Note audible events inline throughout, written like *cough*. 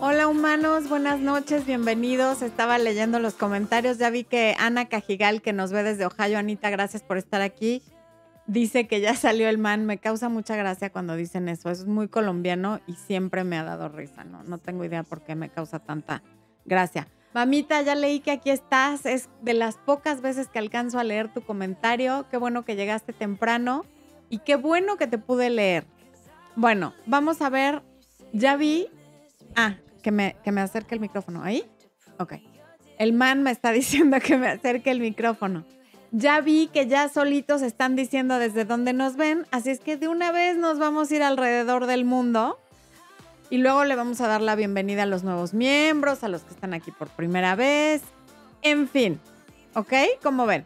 Hola humanos, buenas noches, bienvenidos. Estaba leyendo los comentarios, ya vi que Ana Cajigal, que nos ve desde Ohio, Anita, gracias por estar aquí, dice que ya salió el man. Me causa mucha gracia cuando dicen eso, es muy colombiano y siempre me ha dado risa, ¿no? No tengo idea por qué me causa tanta gracia. Mamita, ya leí que aquí estás, es de las pocas veces que alcanzo a leer tu comentario, qué bueno que llegaste temprano y qué bueno que te pude leer. Bueno, vamos a ver, ya vi, ah, que me, que me acerque el micrófono. ¿Ahí? Ok. El man me está *laughs* diciendo que me acerque el micrófono. Ya vi que ya solitos están diciendo desde dónde nos ven, así es que de una vez nos vamos a ir alrededor del mundo y luego le vamos a dar la bienvenida a los nuevos miembros, a los que están aquí por primera vez, en fin, ¿ok? ¿Cómo ven?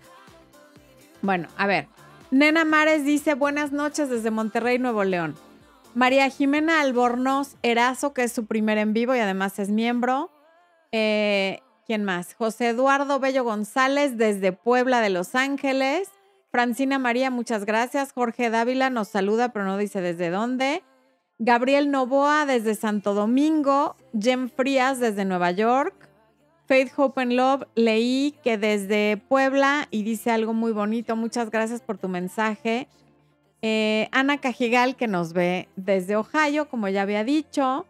Bueno, a ver, Nena Mares dice buenas noches desde Monterrey, Nuevo León. María Jimena Albornoz Erazo, que es su primer en vivo y además es miembro. Eh, ¿Quién más? José Eduardo Bello González desde Puebla de Los Ángeles. Francina María, muchas gracias. Jorge Dávila nos saluda, pero no dice desde dónde. Gabriel Novoa desde Santo Domingo. Jem Frías desde Nueva York. Faith Hope and Love, leí que desde Puebla y dice algo muy bonito. Muchas gracias por tu mensaje. Eh, Ana Cajigal, que nos ve desde Ohio, como ya había dicho.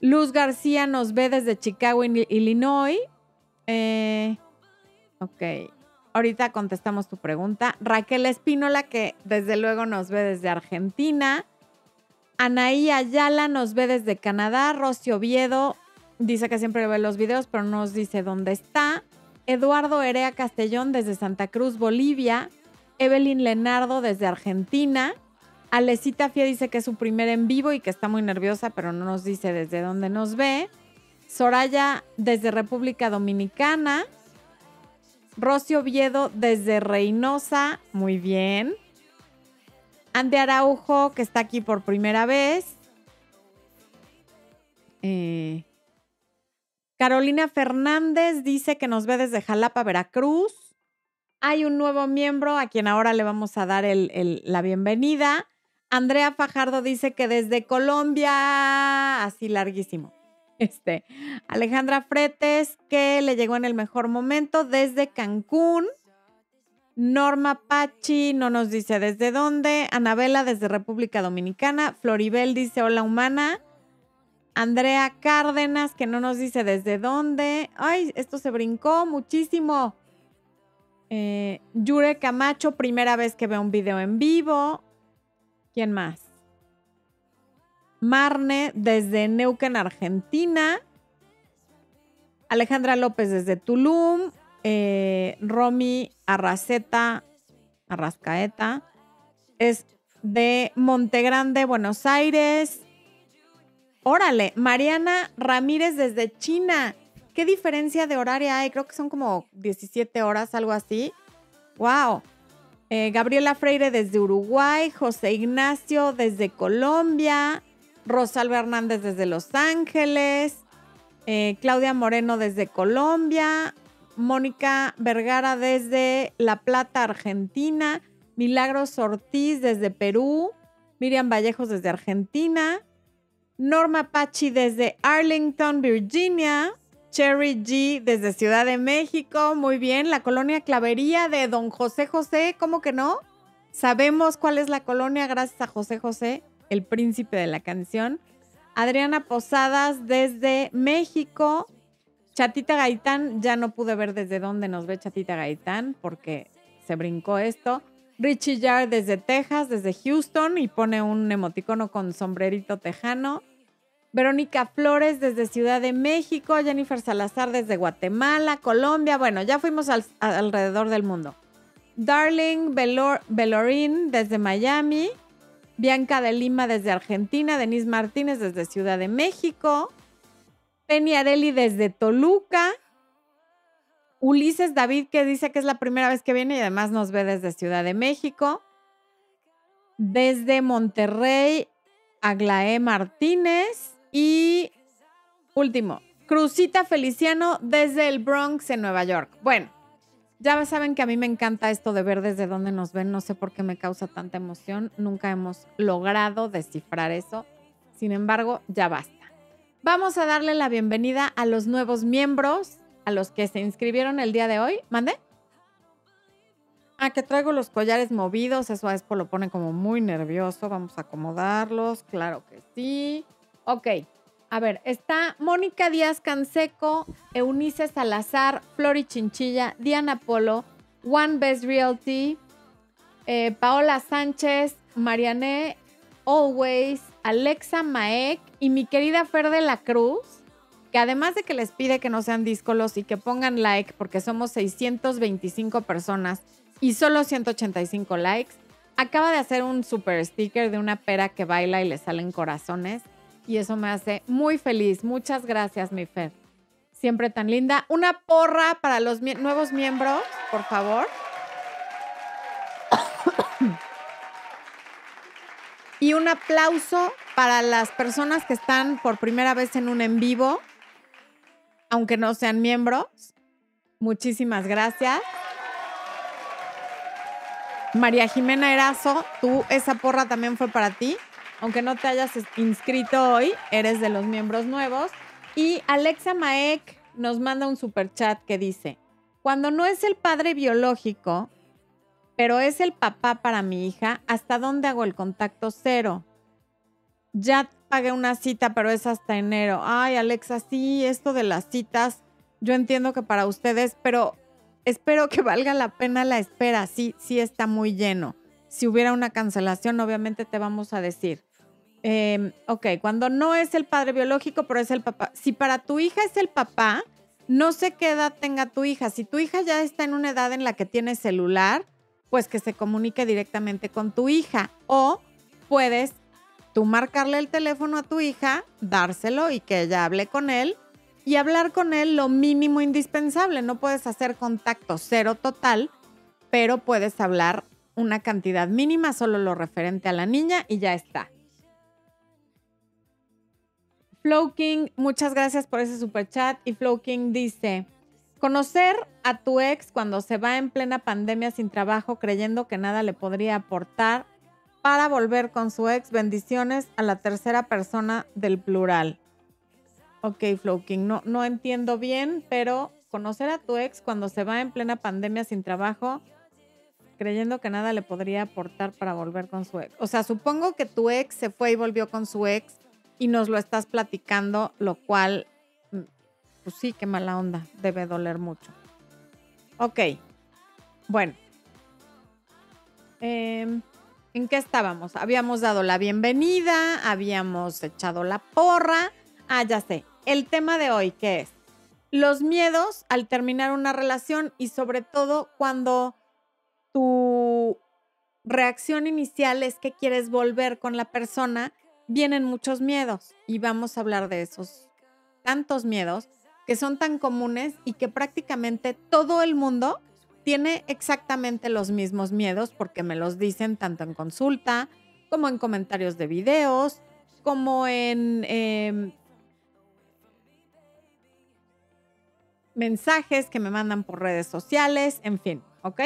Luz García nos ve desde Chicago, Illinois. Eh, ok. Ahorita contestamos tu pregunta. Raquel Espínola, que desde luego nos ve desde Argentina. Anaí Ayala nos ve desde Canadá. Rosy Oviedo dice que siempre ve los videos, pero no nos dice dónde está. Eduardo Erea Castellón desde Santa Cruz, Bolivia. Evelyn Lenardo desde Argentina. Alecita Fia dice que es su primer en vivo y que está muy nerviosa, pero no nos dice desde dónde nos ve. Soraya desde República Dominicana. Rocio Oviedo desde Reynosa, muy bien. Ande Araujo, que está aquí por primera vez. Eh, Carolina Fernández dice que nos ve desde Jalapa, Veracruz. Hay un nuevo miembro a quien ahora le vamos a dar la bienvenida. Andrea Fajardo dice que desde Colombia, así larguísimo. *laughs* Este, Alejandra Fretes, que le llegó en el mejor momento desde Cancún. Norma Pachi no nos dice desde dónde. Anabela desde República Dominicana. Floribel dice hola humana. Andrea Cárdenas que no nos dice desde dónde. Ay, esto se brincó muchísimo. Eh, Yure Camacho, primera vez que veo un video en vivo. ¿Quién más? Marne desde Neuquén, Argentina. Alejandra López desde Tulum. Eh, Romy Arraceta, Arrascaeta. Es de Montegrande, Buenos Aires. Órale, Mariana Ramírez desde China. ¿Qué diferencia de horario hay? Creo que son como 17 horas, algo así. ¡Wow! Eh, Gabriela Freire desde Uruguay, José Ignacio desde Colombia, Rosalba Hernández desde Los Ángeles, eh, Claudia Moreno desde Colombia, Mónica Vergara desde La Plata, Argentina, Milagros Ortiz desde Perú, Miriam Vallejos desde Argentina, Norma Pachi desde Arlington, Virginia, Cherry G desde Ciudad de México, muy bien. La colonia Clavería de Don José José, ¿cómo que no? Sabemos cuál es la colonia gracias a José José, el príncipe de la canción. Adriana Posadas desde México. Chatita Gaitán, ya no pude ver desde dónde nos ve Chatita Gaitán porque se brincó esto. Richie Yard desde Texas, desde Houston y pone un emoticono con sombrerito tejano. Verónica Flores desde Ciudad de México, Jennifer Salazar desde Guatemala, Colombia, bueno, ya fuimos alrededor del mundo. Darling Belorín desde Miami, Bianca de Lima desde Argentina, Denise Martínez desde Ciudad de México, Penny Areli desde Toluca, Ulises David que dice que es la primera vez que viene y además nos ve desde Ciudad de México, desde Monterrey, Aglaé Martínez, y último, Cruzita Feliciano desde el Bronx en Nueva York. Bueno, ya saben que a mí me encanta esto de ver desde dónde nos ven. No sé por qué me causa tanta emoción. Nunca hemos logrado descifrar eso. Sin embargo, ya basta. Vamos a darle la bienvenida a los nuevos miembros, a los que se inscribieron el día de hoy. ¿Mande? Ah, que traigo los collares movidos, eso a Expo lo pone como muy nervioso. Vamos a acomodarlos, claro que sí. Ok, a ver, está Mónica Díaz Canseco, Eunice Salazar, Flori Chinchilla, Diana Polo, One Best Realty, eh, Paola Sánchez, Marianne Always, Alexa Maek y mi querida Fer de la Cruz, que además de que les pide que no sean díscolos y que pongan like, porque somos 625 personas y solo 185 likes. Acaba de hacer un super sticker de una pera que baila y le salen corazones. Y eso me hace muy feliz. Muchas gracias, mi Fer. Siempre tan linda. Una porra para los nuevos miembros, por favor. y un aplauso para las personas que están por primera vez en un en vivo, aunque no sean miembros. Muchísimas gracias. María Jimena Erazo, tú, esa porra también fue para ti. Aunque no te hayas inscrito hoy, eres de los miembros nuevos. Y Alexa Maek nos manda un super chat que dice: Cuando no es el padre biológico, pero es el papá para mi hija, ¿hasta dónde hago el contacto cero? Ya pagué una cita, pero es hasta enero. Ay, Alexa, sí, esto de las citas, yo entiendo que para ustedes, pero espero que valga la pena la espera. Sí, sí está muy lleno. Si hubiera una cancelación, obviamente te vamos a decir. Em, ok, cuando no es el padre biológico, pero es el papá. Si para tu hija es el papá, no sé qué edad tenga tu hija. Si tu hija ya está en una edad en la que tiene celular, pues que se comunique directamente con tu hija. O puedes tú marcarle el teléfono a tu hija, dárselo y que ella hable con él y hablar con él lo mínimo indispensable. No puedes hacer contacto cero total, pero puedes hablar una cantidad mínima, solo lo referente a la niña y ya está. Flow King, muchas gracias por ese super chat. Y Flow King dice: Conocer a tu ex cuando se va en plena pandemia sin trabajo, creyendo que nada le podría aportar para volver con su ex. Bendiciones a la tercera persona del plural. Ok, Flowking, no, no entiendo bien, pero conocer a tu ex cuando se va en plena pandemia sin trabajo, creyendo que nada le podría aportar para volver con su ex. O sea, supongo que tu ex se fue y volvió con su ex y nos lo estás platicando, lo cual, mm, pues sí, qué mala onda, debe doler mucho. Ok, bueno. Em, ¿En qué estábamos? Habíamos dado la bienvenida, habíamos echado la porra. Ah, ya sé el tema de hoy, que es los miedos al terminar una relación y sobre todo cuando tu reacción inicial es que quieres volver con la persona, vienen muchos miedos y vamos a hablar de esos tantos miedos que son tan comunes y que prácticamente todo el mundo tiene exactamente los mismos miedos porque me los dicen tanto en consulta como en comentarios de videos, como en em, mensajes que me mandan por redes sociales, en fin, ¿ok?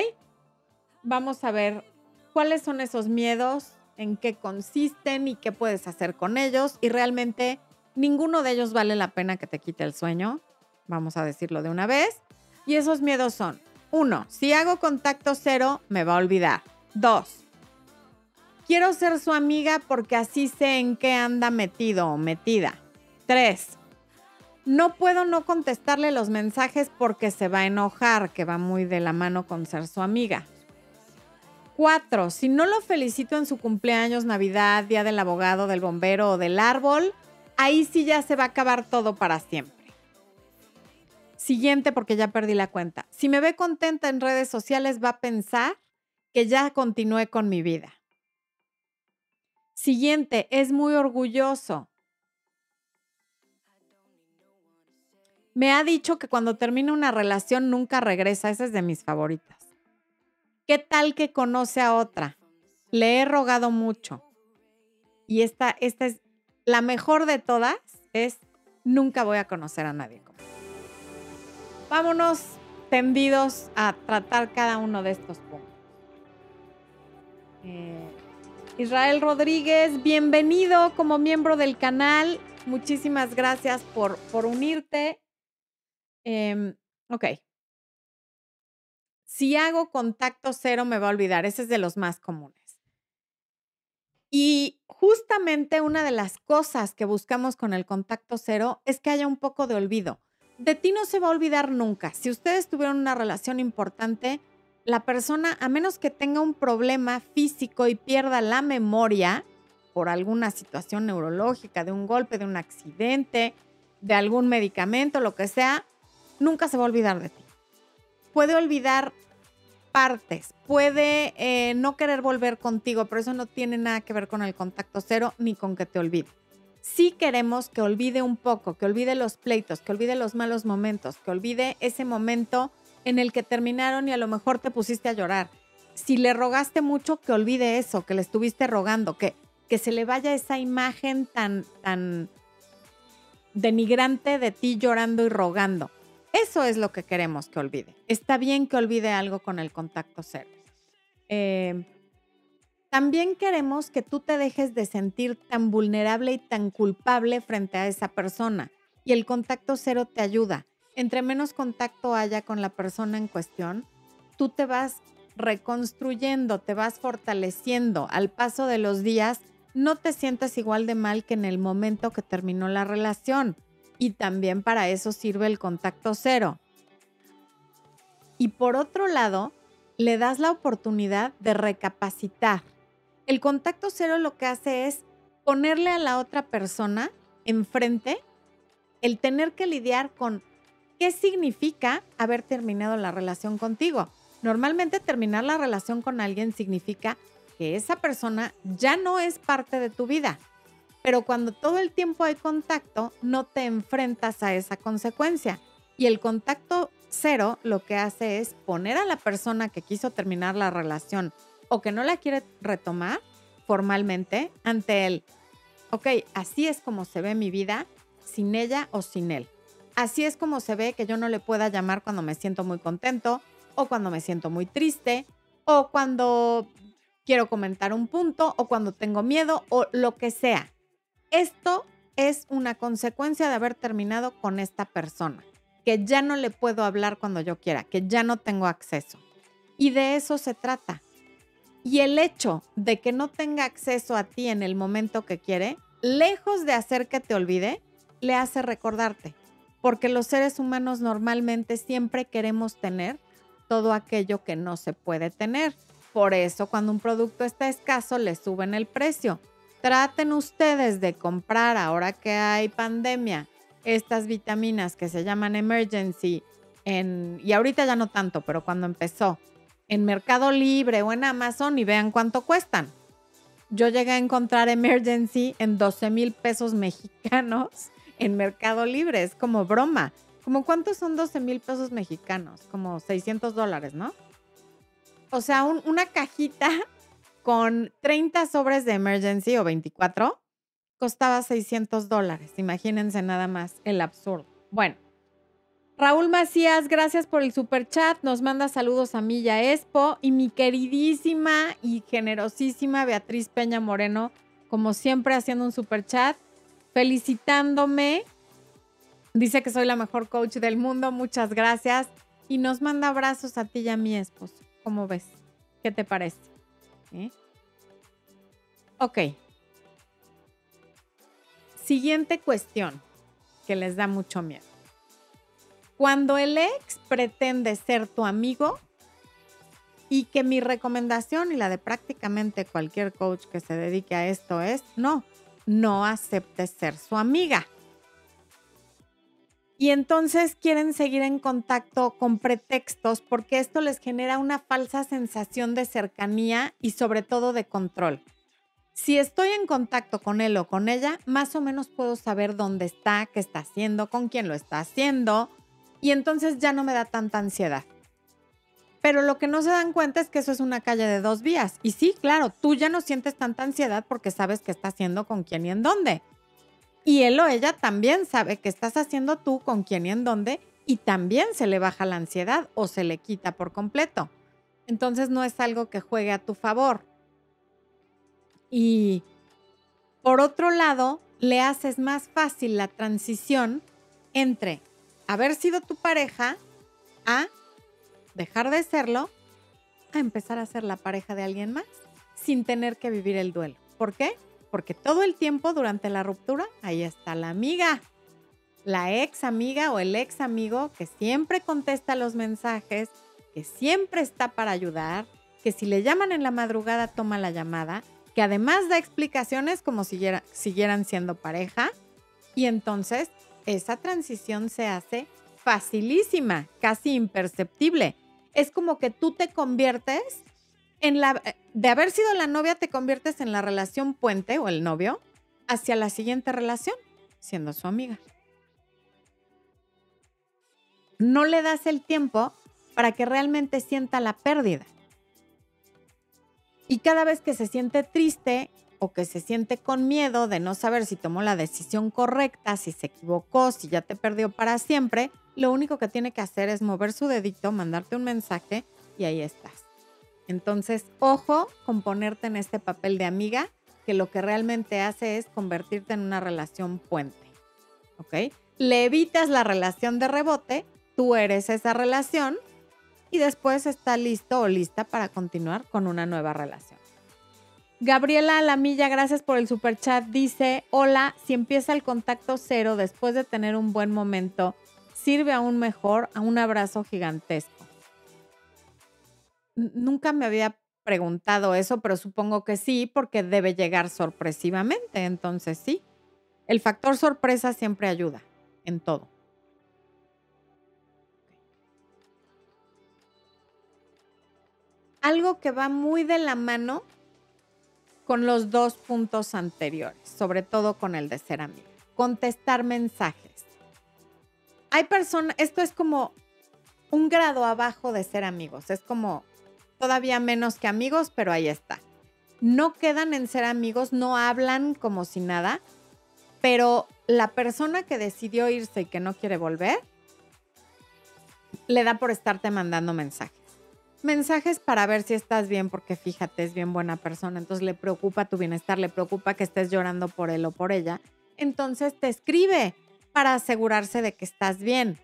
Vamos a ver cuáles son esos miedos, en qué consisten y qué puedes hacer con ellos. Y realmente ninguno de ellos vale la pena que te quite el sueño, vamos a decirlo de una vez. Y esos miedos son, uno, si hago contacto cero, me va a olvidar. Dos, quiero ser su amiga porque así sé en qué anda metido o metida. Tres, no puedo no contestarle los mensajes porque se va a enojar, que va muy de la mano con ser su amiga. Cuatro, si no lo felicito en su cumpleaños, Navidad, Día del Abogado, del Bombero o del Árbol, ahí sí ya se va a acabar todo para siempre. Siguiente, porque ya perdí la cuenta. Si me ve contenta en redes sociales, va a pensar que ya continué con mi vida. Siguiente, es muy orgulloso. Me ha dicho que cuando termina una relación nunca regresa. Esa es de mis favoritas. ¿Qué tal que conoce a otra? Le he rogado mucho. Y esta, esta es la mejor de todas. Es nunca voy a conocer a nadie. Vámonos tendidos a tratar cada uno de estos puntos. Eh, Israel Rodríguez, bienvenido como miembro del canal. muchísimas gracias por, por unirte. Em, ok. Si hago contacto cero, me va a olvidar. Ese es de los más comunes. Y justamente una de las cosas que buscamos con el contacto cero es que haya un poco de olvido. De ti no se va a olvidar nunca. Si ustedes tuvieron una relación importante, la persona, a menos que tenga un problema físico y pierda la memoria por alguna situación neurológica, de un golpe, de un accidente, de algún medicamento, lo que sea, nunca se va a olvidar de ti. Puede olvidar partes, puede eh, no querer volver contigo, pero eso no tiene nada que ver con el contacto cero ni con que te olvide. Si queremos que olvide un poco, que olvide los pleitos, que olvide los malos momentos, que olvide ese momento en el que terminaron y a lo mejor te pusiste a llorar. Si le rogaste mucho, que olvide eso, que le estuviste rogando, que, que se le vaya esa imagen tan, tan denigrante de ti llorando y rogando. Eso es lo que queremos que olvide. Está bien que olvide algo con el contacto cero. Eh, también queremos que tú te dejes de sentir tan vulnerable y tan culpable frente a esa persona. Y el contacto cero te ayuda. Entre menos contacto haya con la persona en cuestión, tú te vas reconstruyendo, te vas fortaleciendo. Al paso de los días, no te sientas igual de mal que en el momento que terminó la relación y también para eso sirve el contacto cero. Y por otro lado, le das la oportunidad de recapacitar. El contacto cero lo que hace es ponerle a la otra persona enfrente el tener que lidiar con qué significa haber terminado la relación contigo. Normalmente terminar la relación con alguien significa que esa persona ya no es parte de tu vida, pero cuando todo el tiempo hay contacto, no te enfrentas a esa consecuencia. Y el contacto cero lo que hace es poner a la persona que quiso terminar la relación o que no la quiere retomar formalmente ante él. Ok, así es como se ve mi vida sin ella o sin él. Así es como se ve que yo no le pueda llamar cuando me siento muy contento o cuando me siento muy triste o cuando quiero comentar un punto o cuando tengo miedo o lo que sea. Esto es una consecuencia de haber terminado con esta persona, que ya no le puedo hablar cuando yo quiera, que ya no tengo acceso. Y de eso se trata. Y el hecho de que no tenga acceso a ti en el momento que quiere, lejos de hacer que te olvide, le hace recordarte. Porque los seres humanos normalmente siempre queremos tener todo aquello que no se puede tener. Por eso cuando un producto está escaso le suben el precio traten ustedes de comprar ahora que hay pandemia estas vitaminas que se llaman emergency en, y ahorita ya no tanto, pero cuando empezó en Mercado Libre o en Amazon y vean cuánto cuestan. Yo llegué a encontrar emergency en 12 mil pesos mexicanos en Mercado Libre, es como broma. ¿Como cuántos son 12 mil pesos mexicanos? Como 600 dólares, ¿no? O sea, una cajita con 30 sobres de emergency o 24, costaba 600 dólares. Imagínense nada más el absurdo. Bueno, Raúl Macías, gracias por el super chat. Nos manda saludos a Milla Expo y mi queridísima y generosísima Beatriz Peña Moreno, como siempre haciendo un super chat, felicitándome. Dice que soy la mejor coach del mundo. Muchas gracias. Y nos manda abrazos a ti y a mi esposo. ¿Cómo ves? ¿Qué te parece? ¿Eh? Ok. Siguiente cuestión que les da mucho miedo. Cuando el ex pretende ser tu amigo y que mi recomendación y la de prácticamente cualquier coach que se dedique a esto es, no, no aceptes ser su amiga. Y entonces quieren seguir en contacto con pretextos porque esto les genera una falsa sensación de cercanía y sobre todo de control. Si estoy en contacto con él o con ella, más o menos puedo saber dónde está, qué está haciendo, con quién lo está haciendo y entonces ya no me da tanta ansiedad. Pero lo que no se dan cuenta es que eso es una calle de dos vías. Y sí, claro, tú ya no sientes tanta ansiedad porque sabes qué está haciendo con quién y en dónde. Y él o ella también sabe que estás haciendo tú con quién y en dónde y también se le baja la ansiedad o se le quita por completo. Entonces no es algo que juegue a tu favor. Y por otro lado, le haces más fácil la transición entre haber sido tu pareja a dejar de serlo, a empezar a ser la pareja de alguien más sin tener que vivir el duelo. ¿Por qué? Porque todo el tiempo durante la ruptura, ahí está la amiga, la ex amiga o el ex amigo que siempre contesta los mensajes, que siempre está para ayudar, que si le llaman en la madrugada toma la llamada, que además da explicaciones como si siguieran siendo pareja. Y entonces esa transición se hace facilísima, casi imperceptible. Es como que tú te conviertes eh, de haber sido la novia, te conviertes en la relación puente o el novio hacia la siguiente relación, siendo su amiga. No le das el tiempo para que realmente sienta la pérdida. Y cada vez que se siente triste o que se siente con miedo de no saber si tomó la decisión correcta, si se equivocó, si ya te perdió para siempre, lo único que tiene que hacer es mover su dedito, mandarte un mensaje y ahí estás. Entonces, ojo con ponerte en este papel de amiga, que lo que realmente hace es convertirte en una relación puente. ¿Ok? Le evitas la relación de rebote, tú eres esa relación y después está listo o lista para continuar con una nueva relación. Gabriela Alamilla, gracias por el super chat. Dice: Hola, si empieza el contacto cero después de tener un buen momento, sirve aún mejor a un abrazo gigantesco. Nunca me había preguntado eso, pero supongo que sí, porque debe llegar sorpresivamente. Entonces, sí. El factor sorpresa siempre ayuda en todo. algo que va muy de la mano con los dos puntos anteriores, sobre todo con el de ser amigo. Contestar mensajes. Hay personas, esto es como un grado abajo de ser amigos, es como todavía menos que amigos, pero ahí está. No quedan en ser amigos, no hablan como si nada, pero la persona que decidió irse y que no quiere volver, le da por estarte mandando mensajes mensajes para ver si estás bien, porque fíjate, es bien buena persona, entonces le preocupa tu bienestar, le preocupa que estés llorando por él o por ella. Entonces te escribe para asegurarse de que estás bien.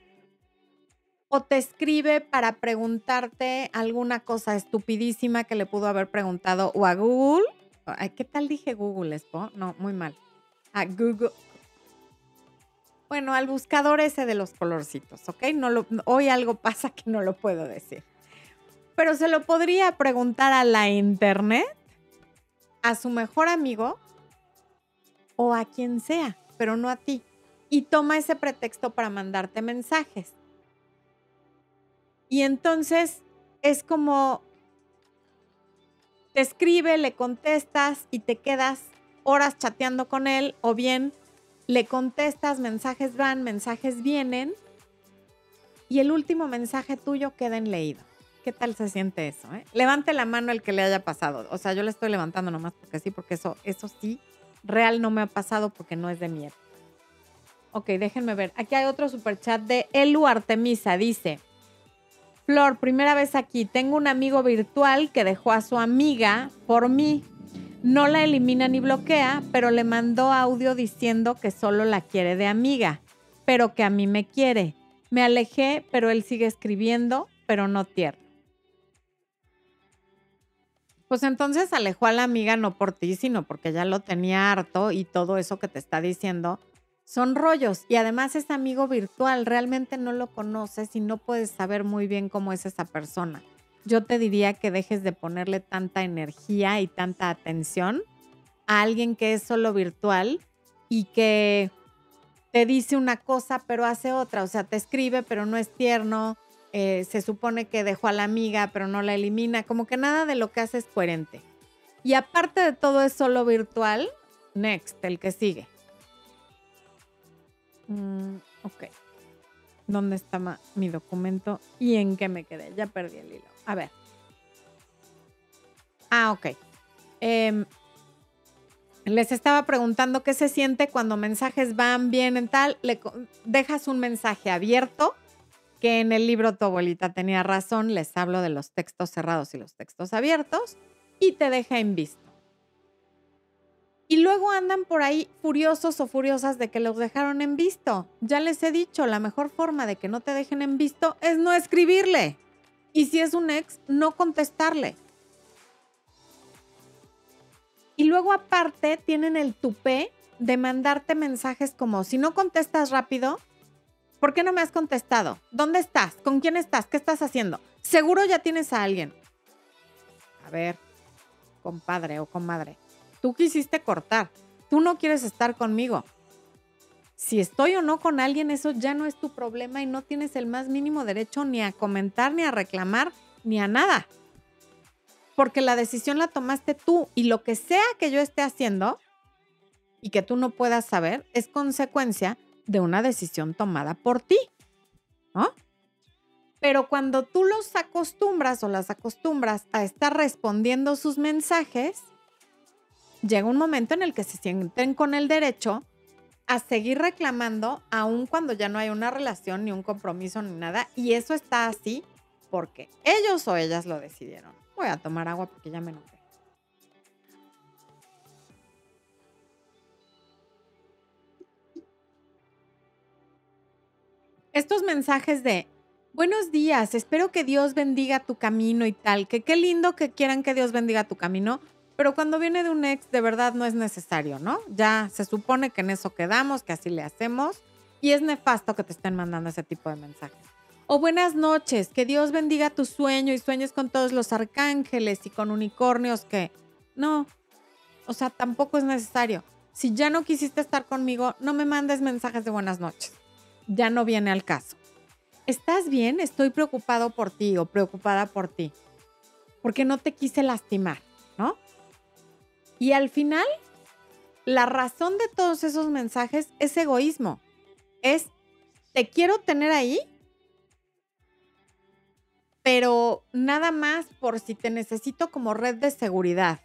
O te escribe para preguntarte alguna cosa estupidísima que le pudo haber preguntado o a Google. ¿Qué tal dije Google? No, muy mal. A Google. Bueno, al buscador ese de los colorcitos, ¿ok? Hoy algo pasa que no lo puedo decir. Pero se lo podría preguntar a la internet, a su mejor amigo o a quien sea, pero no a ti. Y toma ese pretexto para mandarte mensajes. Y entonces es como te escribe, le contestas y te quedas horas chateando con él o bien le contestas, mensajes van, mensajes vienen y el último mensaje tuyo queda en leído. ¿Qué tal se siente eso? Eh? Levante la mano el que le haya pasado. O sea, yo le estoy levantando nomás porque sí, porque eso, eso sí, real no me ha pasado porque no es de miedo. Ok, déjenme ver. Aquí hay otro super chat de Elu Artemisa. Dice, Flor, primera vez aquí. Tengo un amigo virtual que dejó a su amiga por mí. No la elimina ni bloquea, pero le mandó audio diciendo que solo la quiere de amiga, pero que a mí me quiere. Me alejé, pero él sigue escribiendo, pero no tierno. Pues entonces alejó a la amiga no por ti, sino porque ya lo tenía harto y todo eso que te está diciendo son rollos. Y además es amigo virtual, realmente no lo conoces y no puedes saber muy bien cómo es esa persona. Yo te diría que dejes de ponerle tanta energía y tanta atención a alguien que es solo virtual y que te dice una cosa pero hace otra, o sea, te escribe pero no es tierno, eh, se supone que dejó a la amiga, pero no la elimina, como que nada de lo que hace es coherente. Y aparte de todo es solo virtual, next, el que sigue. Mm, ok. ¿Dónde está mi documento y en qué me quedé? Ya perdí el hilo. A ver. Ah, ok. Em, les estaba preguntando qué se siente cuando mensajes van bien en tal. Le dejas un mensaje abierto que en el libro tu abuelita tenía razón, les hablo de los textos cerrados y los textos abiertos, y te deja en visto. Y luego andan por ahí furiosos o furiosas de que los dejaron en visto. Ya les he dicho, la mejor forma de que no te dejen en visto es no escribirle. Y si es un ex, no contestarle. Y luego aparte tienen el tupé de mandarte mensajes como, si no contestas rápido, ¿por qué no me has contestado? ¿Dónde estás? ¿Con quién estás? ¿Qué estás haciendo? Seguro ya tienes a alguien. A ver, compadre o comadre, tú quisiste cortar, tú no quieres estar conmigo. Si estoy o no con alguien, eso ya no es tu problema y no tienes el más mínimo derecho ni a comentar, ni a reclamar, ni a nada. Porque la decisión la tomaste tú y lo que sea que yo esté haciendo y que tú no puedas saber es consecuencia de una decisión tomada por ti. ¿No? Pero cuando tú los acostumbras o las acostumbras a estar respondiendo sus mensajes, llega un momento en el que se sienten con el derecho a seguir reclamando aun cuando ya no hay una relación, ni un compromiso, ni nada. Y eso está así porque ellos o ellas lo decidieron. Voy a tomar agua porque ya me enojé. Estos mensajes de buenos días, espero que Dios bendiga tu camino y tal, que qué lindo que quieran que Dios bendiga tu camino, pero cuando viene de un ex, de verdad no es necesario, ¿no? Ya se supone que en eso quedamos, que así le hacemos. Y es nefasto que te estén mandando ese tipo de mensajes. O buenas noches, que Dios bendiga tu sueño y sueñes con todos los arcángeles y con unicornios que... No, o sea, tampoco es necesario. Si ya no quisiste estar conmigo, no me mandes mensajes de buenas noches. Ya no viene al caso. ¿Estás bien? Estoy preocupado por ti o preocupada por ti. Porque no te quise lastimar, ¿no? Y al final, la razón de todos esos mensajes es egoísmo. Es, te quiero tener ahí, pero nada más por si te necesito como red de seguridad.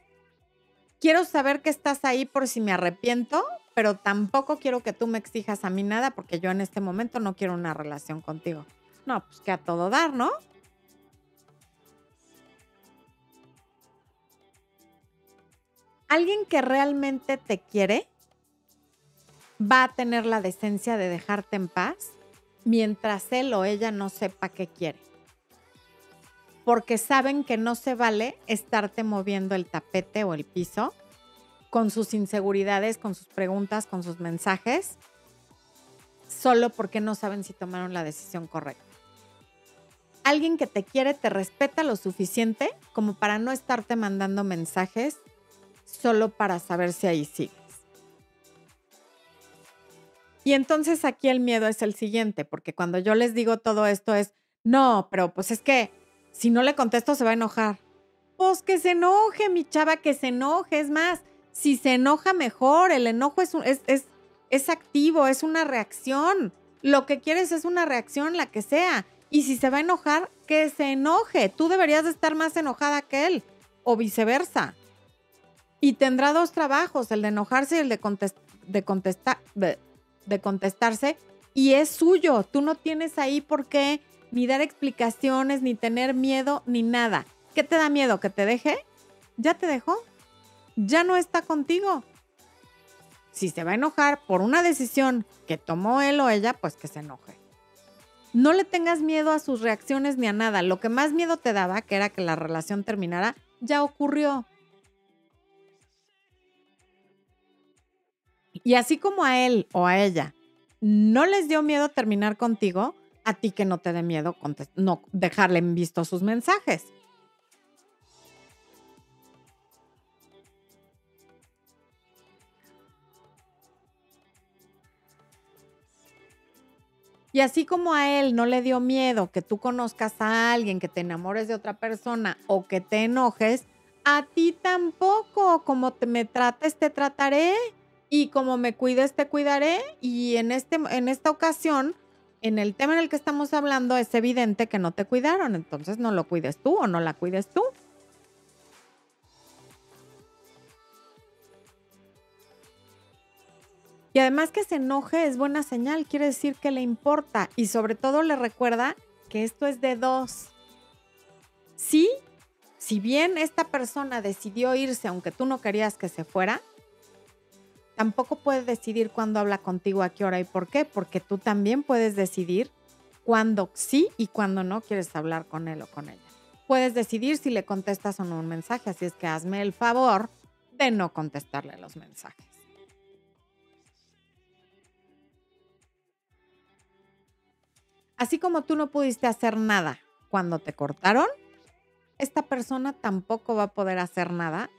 Quiero saber que estás ahí por si me arrepiento, pero tampoco quiero que tú me exijas a mí nada porque yo en este momento no quiero una relación contigo. No, pues que a todo dar, ¿no? Alguien que realmente te quiere va a tener la decencia de dejarte en paz mientras él o ella no sepa qué quiere. Porque saben que no se vale estarte moviendo el tapete o el piso con sus inseguridades, con sus preguntas, con sus mensajes, solo porque no saben si tomaron la decisión correcta. Alguien que te quiere te respeta lo suficiente como para no estarte mandando mensajes solo para saber si ahí sigues. Y entonces aquí el miedo es el siguiente, porque cuando yo les digo todo esto es, no, pero pues es que si no le contesto se va a enojar. Pues que se enoje, mi chava, que se enoje. Es más, si se enoja mejor, el enojo es, es, es, es activo, es una reacción. Lo que quieres es una reacción, la que sea. Y si se va a enojar, que se enoje. Tú deberías de estar más enojada que él o viceversa. Y tendrá dos trabajos, el de enojarse y el de, de, contestar, de contestarse. Y es suyo. Tú no tienes ahí por qué ni dar explicaciones, ni tener miedo, ni nada. ¿Qué te da miedo? ¿Que te deje? ¿Ya te dejó? Ya no está contigo. Si se va a enojar por una decisión que tomó él o ella, pues que se enoje. No le tengas miedo a sus reacciones ni a nada. Lo que más miedo te daba, que era que la relación terminara, ya ocurrió. Y así como a él o a ella no les dio miedo terminar contigo, a ti que no te dé miedo no dejarle en visto sus mensajes. Y así como a él no le dio miedo que tú conozcas a alguien, que te enamores de otra persona o que te enojes, a ti tampoco. Como te me trates, te trataré y como me cuides, te cuidaré. Y en, este, en esta ocasión, en el tema en el que estamos hablando, es evidente que no te cuidaron. Entonces no lo cuides tú o no la cuides tú. Y además que se enoje es buena señal, quiere decir que le importa y sobre todo le recuerda que esto es de dos. Sí, si bien esta persona decidió irse aunque tú no querías que se fuera, tampoco puede decidir cuándo habla contigo, a qué hora y por qué, porque tú también puedes decidir cuándo sí y cuándo no quieres hablar con él o con ella. Puedes decidir si le contestas o no un mensaje, así es que hazme el favor de no contestarle los mensajes. Así como tú no pudiste hacer nada cuando te cortaron, esta persona tampoco va a poder hacer nada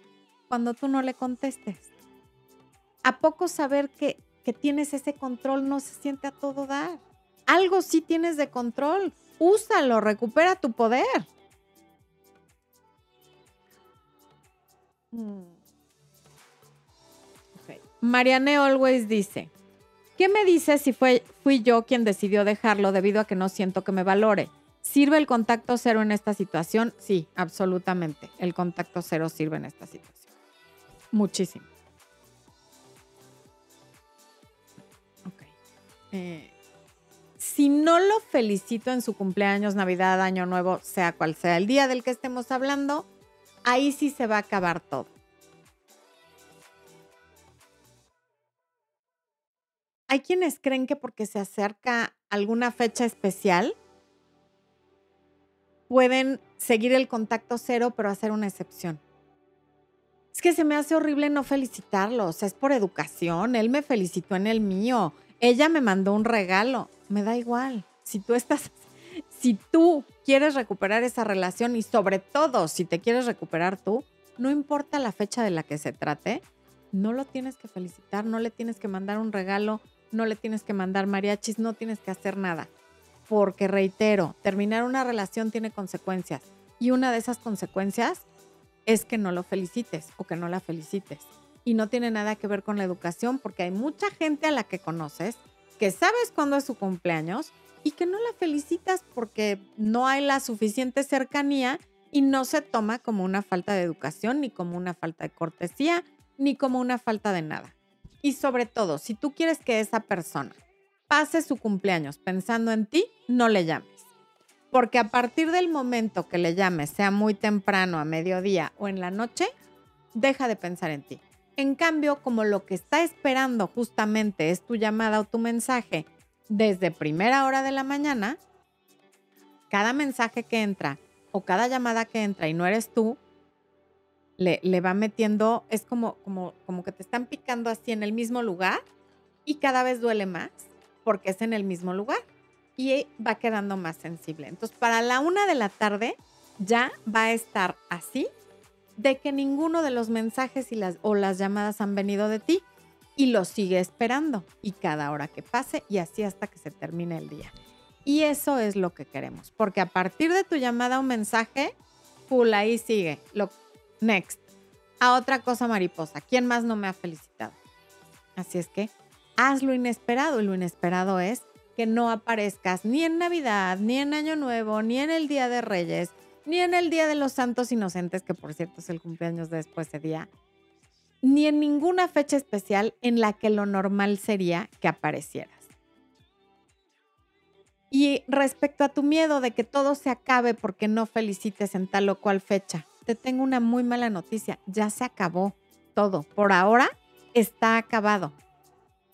cuando tú no le contestes. ¿A poco saber que, que tienes ese control no se siente a todo dar? Algo sí tienes de control. Úsalo, recupera tu poder. Hmm. Marianne Always dice, ¿qué me dices si fue, fui yo quien decidió dejarlo debido a que no siento que me valore? ¿Sirve el contacto cero en esta situación? Sí, absolutamente. El contacto cero sirve en esta situación. Muchísimo. Eh, si no lo felicito en su cumpleaños, Navidad, Año Nuevo, sea cual sea el día del que estemos hablando, ahí sí se va a acabar todo. Hay quienes creen que porque se acerca alguna fecha especial, pueden seguir el contacto cero, pero hacer una excepción. Es que se me hace horrible no felicitarlo, o sea, es por educación, él me felicitó en el mío, ella me mandó un regalo, me da igual. Si tú estás, *laughs* si tú quieres recuperar esa relación y sobre todo si te quieres recuperar tú, no importa la fecha de la que se trate, no lo tienes que felicitar, no le tienes que mandar un regalo, no le tienes que mandar mariachis, no tienes que hacer nada. Porque reitero, terminar una relación tiene consecuencias y una de esas consecuencias es que no lo felicites o que no la felicites. Y no tiene nada que ver con la educación porque hay mucha gente a la que conoces que sabes cuándo es su cumpleaños y que no la felicitas porque no hay la suficiente cercanía y no se toma como una falta de educación, ni como una falta de cortesía, ni como una falta de nada. Y sobre todo, si tú quieres que esa persona pase su cumpleaños pensando en ti, no le llames. Porque a partir del momento que le llames, sea muy temprano, a mediodía o en la noche, deja de pensar en ti. En cambio, como lo que está esperando justamente es tu llamada o tu mensaje desde primera hora de la mañana, cada mensaje que entra o cada llamada que entra y no eres tú, le, le, va metiendo, es como, como, como que te están picando así en el mismo lugar y cada vez duele más porque es en el mismo lugar y va quedando más sensible. Entonces, para la una de la tarde ya va a estar así de que ninguno de los mensajes y las, o las llamadas han venido de ti y lo sigue esperando y cada hora que pase y así hasta que se termine el día. Y eso es lo que queremos, porque a partir de tu llamada o mensaje, full ahí sigue. Lo, next. A otra cosa mariposa. ¿Quién más no me ha felicitado? Así es que haz lo inesperado y lo inesperado es que no aparezcas ni en Navidad, ni en Año Nuevo, ni en el Día de Reyes, ni en el Día de los Santos Inocentes, que por cierto es el cumpleaños de después ese día, ni en ninguna fecha especial en la que lo normal sería que aparecieras. Y respecto a tu miedo de que todo se acabe porque no felicites en tal o cual fecha, te tengo una muy mala noticia, ya se acabó todo. Por ahora está acabado.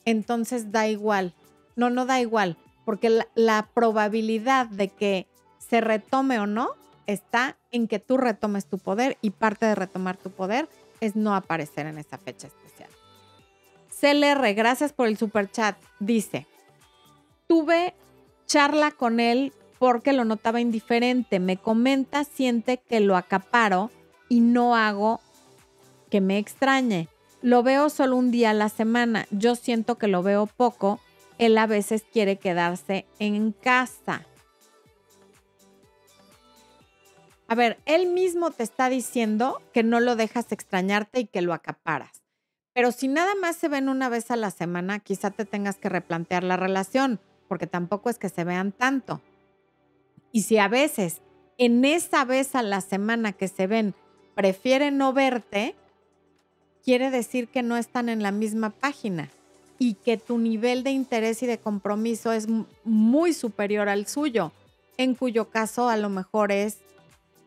Entonces da igual. No, no da igual, porque la probabilidad de que se retome o no está en que tú retomes tu poder y parte de retomar tu poder es no aparecer en esa fecha especial. CLR, gracias por el super chat. Dice, tuve charla con él porque lo notaba indiferente. Me comenta, siente que lo acaparo y no hago que me extrañe. Lo veo solo un día a la semana. Yo siento que lo veo poco. Él a veces quiere quedarse en casa. A ver, él mismo te está diciendo que no lo dejas extrañarte y que lo acaparas. Pero si nada más se ven una vez a la semana, quizá te tengas que replantear la relación, porque tampoco es que se vean tanto. Y si a veces, en esa vez a la semana que se ven, prefieren no verte, quiere decir que no están en la misma página y que tu nivel de interés y de compromiso es muy superior al suyo, en cuyo caso a lo mejor es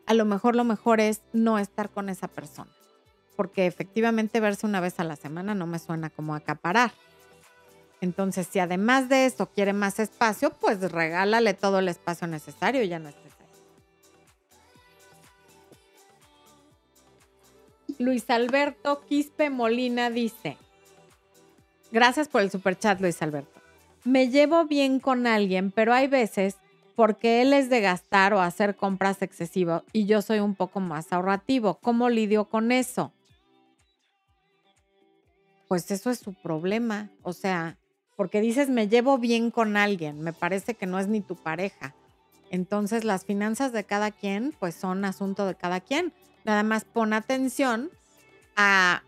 a lo mejor lo mejor es no estar con esa persona. porque efectivamente verse una vez a la semana no me suena como acaparar. Entonces, si además de eso quiere más espacio, pues regálale todo el espacio necesario ya no es necesario. Luis Alberto Quispe Molina dice, gracias por el superchat, Luis Alberto. Me llevo bien con alguien, pero hay veces porque él es de gastar o hacer compras excesivas y yo soy un poco más ahorrativo. ¿Cómo lidio con eso? Pues eso es su problema. O sea, porque dices me llevo bien con alguien, me parece que no es ni tu pareja. Entonces las finanzas de cada quien pues son asunto de cada quien. Nada más pon atención a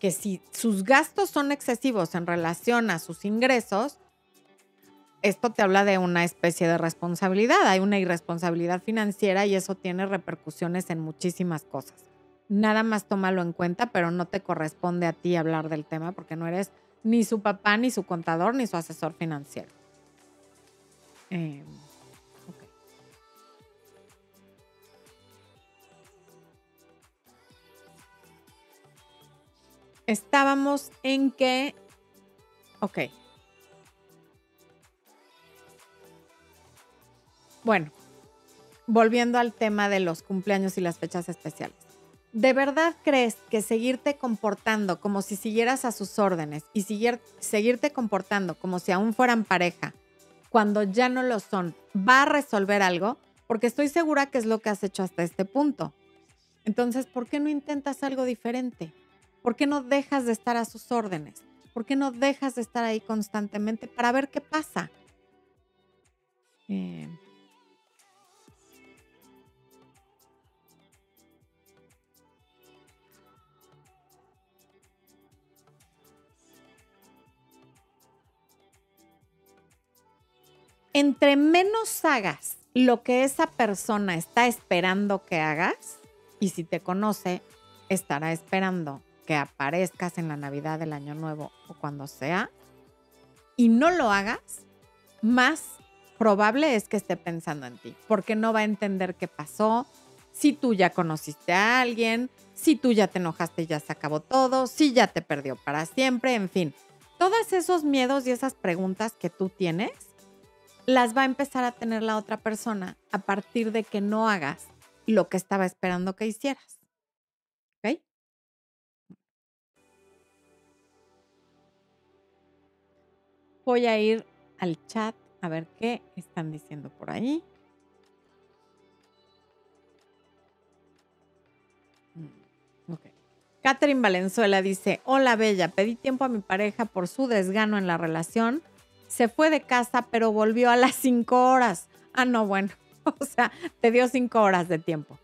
que si sus gastos son excesivos en relación a sus ingresos, esto te habla de una especie de responsabilidad. Hay una irresponsabilidad financiera y eso tiene repercusiones en muchísimas cosas. Nada más tómalo en cuenta, pero no te corresponde a ti hablar del tema porque no eres ni su papá, ni su contador, ni su asesor financiero. Eh, Estábamos en que, ok. Bueno, volviendo al tema de los cumpleaños y las fechas especiales. ¿De verdad crees que seguirte comportando como si siguieras a sus órdenes y seguirte comportando como si aún fueran pareja cuando ya no lo son va a resolver algo? Porque estoy segura que es lo que has hecho hasta este punto. Entonces, ¿por qué no intentas algo diferente? ¿Por qué no dejas de estar a sus órdenes? ¿Por qué no dejas de estar ahí constantemente para ver qué pasa? Eh, entre menos hagas lo que esa persona está esperando que hagas, y si te conoce, estará esperando que aparezcas en la Navidad del Año Nuevo o cuando sea, y no lo hagas, más probable es que esté pensando en ti, porque no va a entender qué pasó, si tú ya conociste a alguien, si tú ya te enojaste y ya se acabó todo, si ya te perdió para siempre, en fin. Todos esos miedos y esas preguntas que tú tienes las va a empezar a tener la otra persona a partir de que no hagas lo que estaba esperando que hicieras. ¿Ok? Voy a ir al chat a ver qué están diciendo por ahí. Mm. Catherine Valenzuela dice, hola Bella, pedí tiempo a mi pareja por su desgano en la relación se fue de casa, pero volvió a las cinco horas. Ah, no, bueno, *laughs* o sea, te dio cinco horas de tiempo.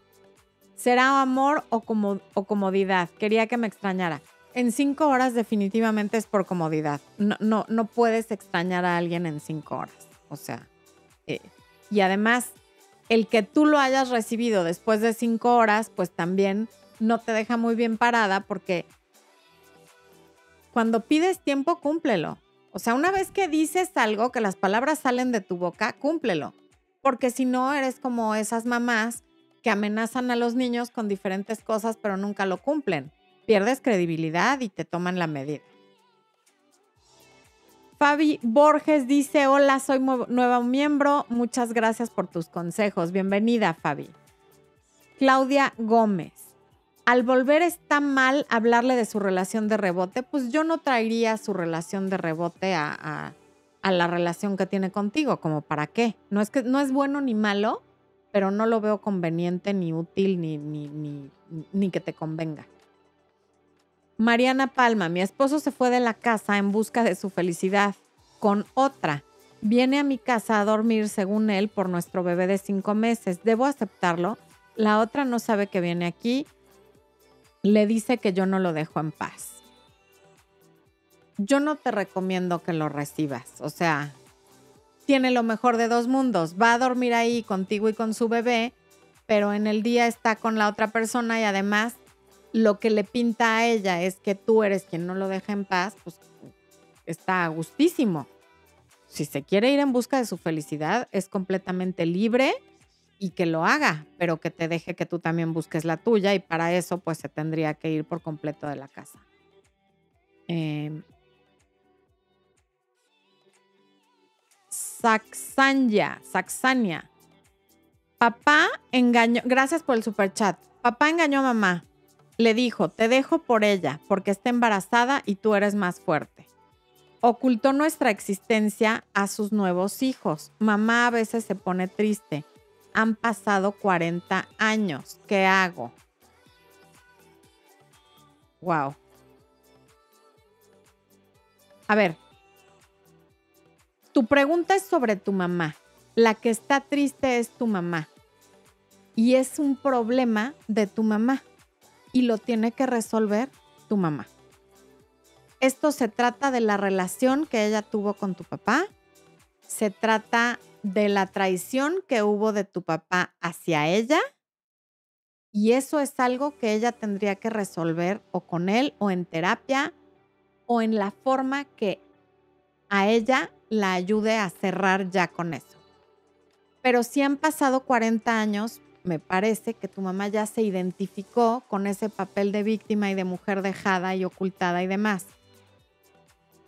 ¿Será amor o, comodidad? Quería que me extrañara. En cinco horas definitivamente es por comodidad. No, no, no puedes extrañar a alguien en cinco horas. O sea, eh, y además, el que tú lo hayas recibido después de cinco horas, pues también no te deja muy bien parada porque cuando pides tiempo, cúmplelo. O sea, una vez que dices algo, que las palabras salen de tu boca, cúmplelo. Porque si no, eres como esas mamás que amenazan a los niños con diferentes cosas, pero nunca lo cumplen. Pierdes credibilidad y te toman la medida. Fabi Borges dice, hola, soy nuevo miembro, muchas gracias por tus consejos. Bienvenida, Fabi. Claudia Gómez al volver está mal hablarle de su relación de rebote, pues yo no traería su relación de rebote a, la relación que tiene contigo, como para qué. No es que no es bueno ni malo, pero no lo veo conveniente, ni útil, ni, ni, que te convenga. Mariana Palma, mi esposo se fue de la casa en busca de su felicidad con otra. Viene a mi casa a dormir, según él, por nuestro bebé de cinco meses. ¿Debo aceptarlo? La otra no sabe que viene aquí le dice que yo no lo dejo en paz. Yo no te recomiendo que lo recibas. O sea, tiene lo mejor de dos mundos. Va a dormir ahí contigo y con su bebé, pero en el día está con la otra persona y además lo que le pinta a ella es que tú eres quien no lo deja en paz, pues está gustísimo. Si se quiere ir en busca de su felicidad, es completamente libre y que lo haga, pero que te deje que tú también busques la tuya y para eso pues se tendría que ir por completo de la casa. Eh, Saxania, Saxania. Papá engañó, gracias por el super chat. Papá engañó a mamá. Le dijo, te dejo por ella, porque está embarazada y tú eres más fuerte. Ocultó nuestra existencia a sus nuevos hijos. Mamá a veces se pone triste. Han pasado 40 años. ¿Qué hago? Wow. A ver, tu pregunta es sobre tu mamá. La que está triste es tu mamá. Y es un problema de tu mamá. Y lo tiene que resolver tu mamá. Esto se trata de la relación que ella tuvo con tu papá. Se trata de la traición que hubo de tu papá hacia ella. Y eso es algo que ella tendría que resolver o con él o en terapia o en la forma que a ella la ayude a cerrar ya con eso. Pero si han pasado 40 años, me parece que tu mamá ya se identificó con ese papel de víctima y de mujer dejada y ocultada y demás.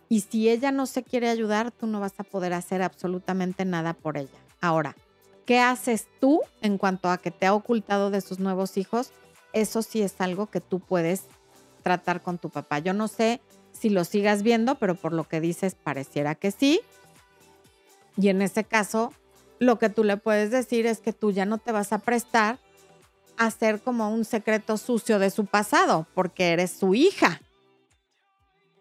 Y si ella no se quiere ayudar, tú no vas a poder hacer absolutamente nada por ella. Ahora, ¿qué haces tú en cuanto a que te ha ocultado de sus nuevos hijos? Eso sí es algo que tú puedes tratar con tu papá. Yo no sé si lo sigas viendo, pero por lo que dices pareciera que sí. Y en ese caso, lo que tú le puedes decir es que tú ya no te vas a prestar a ser como un secreto sucio de su pasado, porque eres su hija.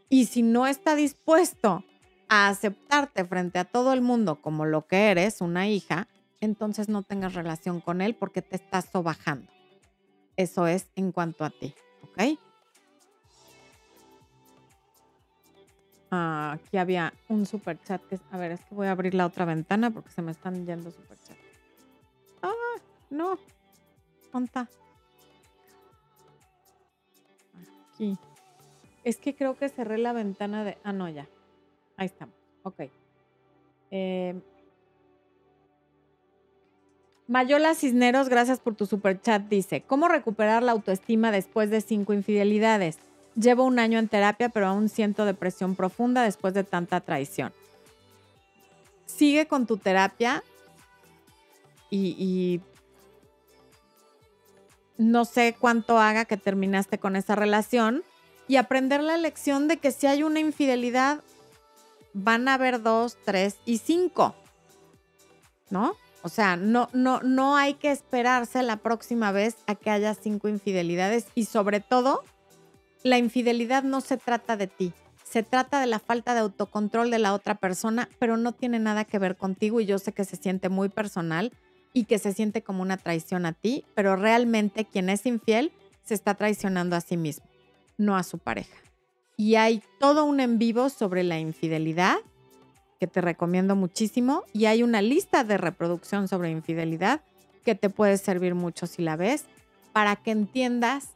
Y si no está dispuesto a aceptarte frente a todo el mundo como lo que eres, una hija, entonces no tengas relación con él porque te estás sobajando. Eso es en cuanto a ti, ¿ok? Ah, aquí había un super chat que a ver, es que voy a abrir la otra ventana porque se me están yendo super chat. Ah, no. ¿Dónde Aquí. Es que creo que cerré la ventana de. Ah, no, ya. Ahí estamos. Ok. Eh, Mayola Cisneros, gracias por tu super chat. Dice: ¿Cómo recuperar la autoestima después de cinco infidelidades? Llevo un año en terapia, pero aún siento depresión profunda después de tanta traición. Sigue con tu terapia y, no sé cuánto haga que terminaste con esa relación y aprender la lección de que si hay una infidelidad, van a haber dos, tres y cinco. ¿No? O sea, no, no, no hay que esperarse la próxima vez a que haya cinco infidelidades y sobre todo la infidelidad no se trata de ti, se trata de la falta de autocontrol de la otra persona, pero no tiene nada que ver contigo y yo sé que se siente muy personal y que se siente como una traición a ti, pero realmente quien es infiel se está traicionando a sí mismo, no a su pareja. Y hay todo un en vivo sobre la infidelidad que te recomiendo muchísimo y hay una lista de reproducción sobre infidelidad que te puede servir mucho si la ves para que entiendas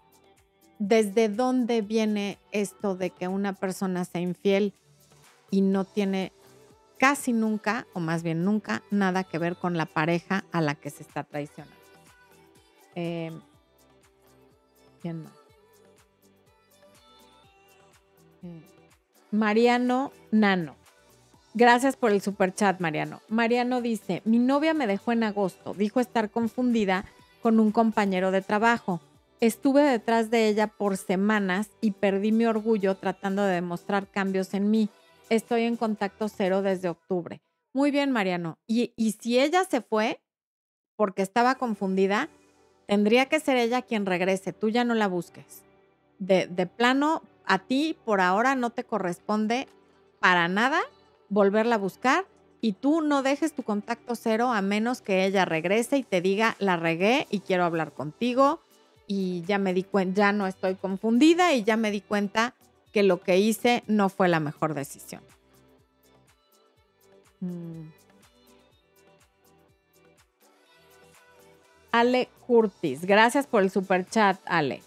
desde dónde viene esto de que una persona sea infiel y no tiene casi nunca, o más bien nunca, nada que ver con la pareja a la que se está traicionando. ¿Quién más? Mariano Nano. Gracias por el super chat, Mariano. Mariano dice, mi novia me dejó en agosto, dijo estar confundida con un compañero de trabajo. Estuve detrás de ella por semanas y perdí mi orgullo tratando de demostrar cambios en mí. Estoy en contacto cero desde octubre. Muy bien, Mariano. Y, si ella se fue porque estaba confundida, tendría que ser ella quien regrese. Tú ya no la busques. De, de plano, a ti por ahora no te corresponde para nada volverla a buscar y tú no dejes tu contacto cero a menos que ella regrese y te diga, la regué y quiero hablar contigo y ya me di cuenta, ya no estoy confundida y ya me di cuenta que lo que hice no fue la mejor decisión. Mm. Ale Curtis, gracias por el super chat, Ale.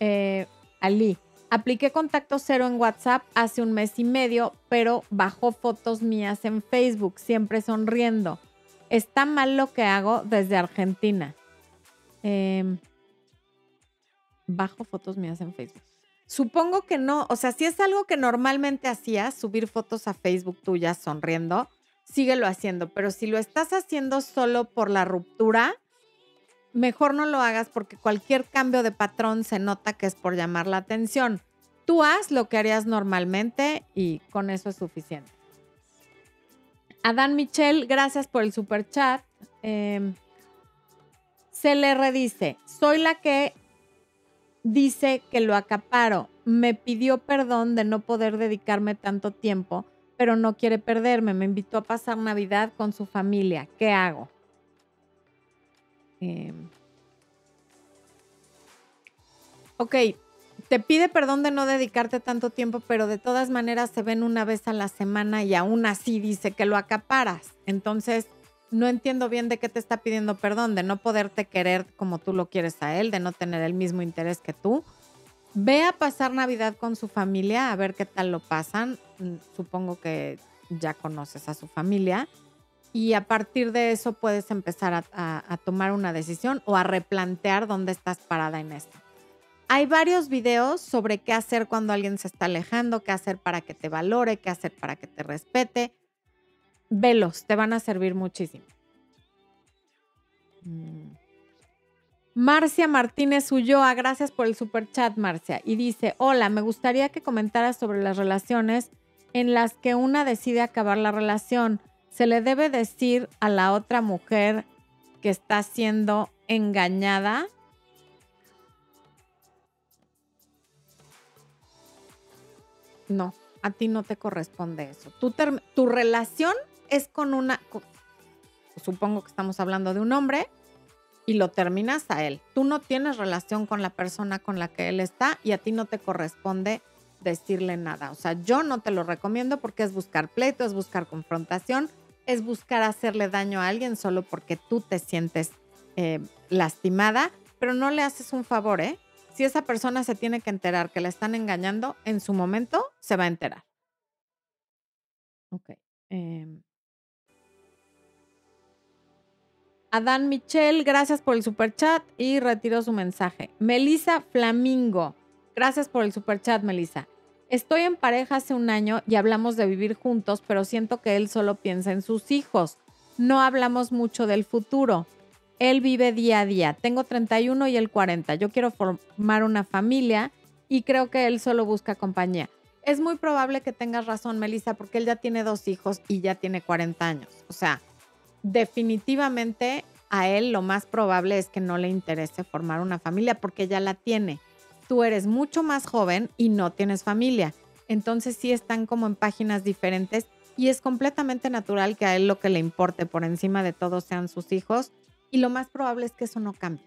Eh, Ali, apliqué contacto cero en WhatsApp hace un mes y medio, pero bajó fotos mías en Facebook, siempre sonriendo Está mal lo que hago desde Argentina. Em, bajo fotos mías en Facebook. Supongo que no, o sea, si es algo que normalmente hacías, subir fotos a Facebook tuyas sonriendo, síguelo haciendo, pero si lo estás haciendo solo por la ruptura, mejor no lo hagas porque cualquier cambio de patrón se nota que es por llamar la atención. Tú haz lo que harías normalmente y con eso es suficiente. Adán Michel, gracias por el super chat. Eh, se le redice, soy la que dice que lo acaparo. Me pidió perdón de no poder dedicarme tanto tiempo, pero no quiere perderme. Me invitó a pasar Navidad con su familia. ¿Qué hago? Em, ok, te pide perdón de no dedicarte tanto tiempo, pero de todas maneras se ven una vez a la semana y aún así dice que lo acaparas. Entonces, no entiendo bien de qué te está pidiendo perdón, de no poderte querer como tú lo quieres a él, de no tener el mismo interés que tú. Ve a pasar Navidad con su familia, a ver qué tal lo pasan. Mm, supongo que ya conoces a su familia. Y a partir de eso puedes empezar a, tomar una decisión o a replantear dónde estás parada en esto. Hay varios videos sobre qué hacer cuando alguien se está alejando, qué hacer para que te valore, qué hacer para que te respete velos, te van a servir muchísimo. Mm. Marcia Martínez Ulloa, gracias por el super chat, Marcia. Y dice: Hola, me gustaría que comentaras sobre las relaciones en las que una decide acabar la relación. ¿Se le debe decir a la otra mujer que está siendo engañada? No, a ti no te corresponde eso. Tu, tu relación es con una, supongo que estamos hablando de un hombre, y lo terminas a él. Tú no tienes relación con la persona con la que él está y a ti no te corresponde decirle nada. O sea, yo no te lo recomiendo porque es buscar pleito, es buscar confrontación, es buscar hacerle daño a alguien solo porque tú te sientes eh, lastimada, pero no le haces un favor, ¿eh? Si esa persona se tiene que enterar que la están engañando, en su momento se va a enterar. Ok. Em, Adán Michel, gracias por el super chat y retiró su mensaje. Melisa Flamingo, gracias por el super chat, Melisa. Estoy en pareja hace un año y hablamos de vivir juntos, pero siento que él solo piensa en sus hijos. No hablamos mucho del futuro. Él vive día a día. Tengo 31 y él 40. Yo quiero formar una familia y creo que él solo busca compañía. Es muy probable que tengas razón, Melissa, porque él ya tiene dos hijos y ya tiene 40 años. O sea, definitivamente a él lo más probable es que no le interese formar una familia porque ya la tiene. Tú eres mucho más joven y no tienes familia. Entonces sí están como en páginas diferentes y es completamente natural que a él lo que le importe por encima de todo sean sus hijos y lo más probable es que eso no cambie.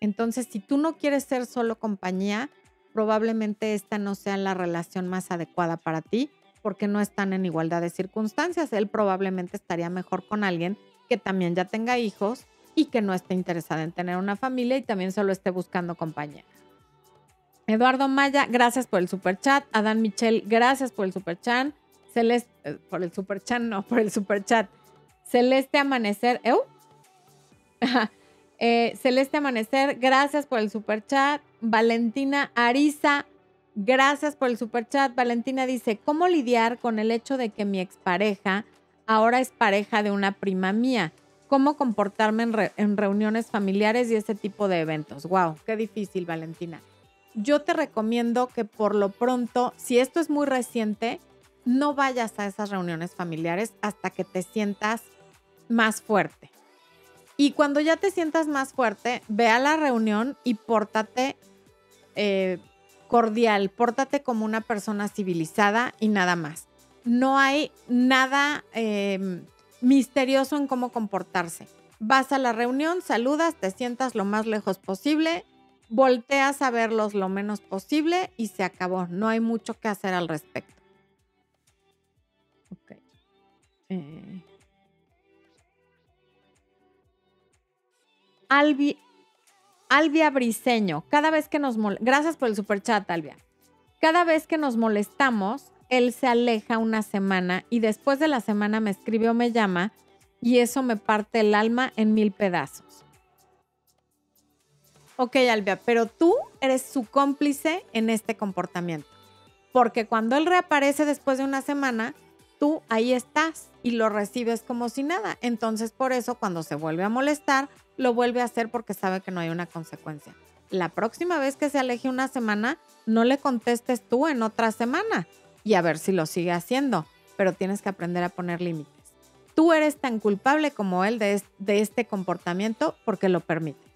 Entonces, si tú no quieres ser solo compañía, probablemente esta no sea la relación más adecuada para ti porque no están en igualdad de circunstancias. Él probablemente estaría mejor con alguien que también ya tenga hijos y que no esté interesada en tener una familia y también solo esté buscando compañía. Eduardo Maya, gracias por el super chat. Adán Michel, gracias por el super chat. Celeste, eh, por el super chat, no, *laughs* por el super chat. Celeste Amanecer, ¿eh? *laughs* eh, Celeste Amanecer, gracias por el super chat. Valentina Ariza, Gracias por el super chat. Valentina dice, ¿cómo lidiar con el hecho de que mi expareja ahora es pareja de una prima mía? ¿Cómo comportarme en, reuniones familiares y ese tipo de eventos? Wow, qué difícil, Valentina. Yo te recomiendo que por lo pronto, si esto es muy reciente, no vayas a esas reuniones familiares hasta que te sientas más fuerte. Y cuando ya te sientas más fuerte, ve a la reunión y pórtate eh, cordial, pórtate como una persona civilizada y nada más. No hay nada em, misterioso en cómo comportarse. Vas a la reunión, saludas, te sientas lo más lejos posible, volteas a verlos lo menos posible y se acabó. No hay mucho que hacer al respecto. Ok. Eh. Albi Albia Briseño, cada vez que nos gracias por el super chat, Albia. Cada vez que nos molestamos, él se aleja una semana y después de la semana me escribe o me llama y eso me parte el alma en mil pedazos. Ok, Albia, pero tú eres su cómplice en este comportamiento. Porque cuando él reaparece después de una semana, tú ahí estás y lo recibes como si nada. Entonces, por eso, cuando se vuelve a molestar, lo vuelve a hacer porque sabe que no hay una consecuencia. La próxima vez que se aleje una semana, no le contestes tú en otra semana y a ver si lo sigue haciendo, pero tienes que aprender a poner límites. Tú eres tan culpable como él de, este comportamiento porque lo permites.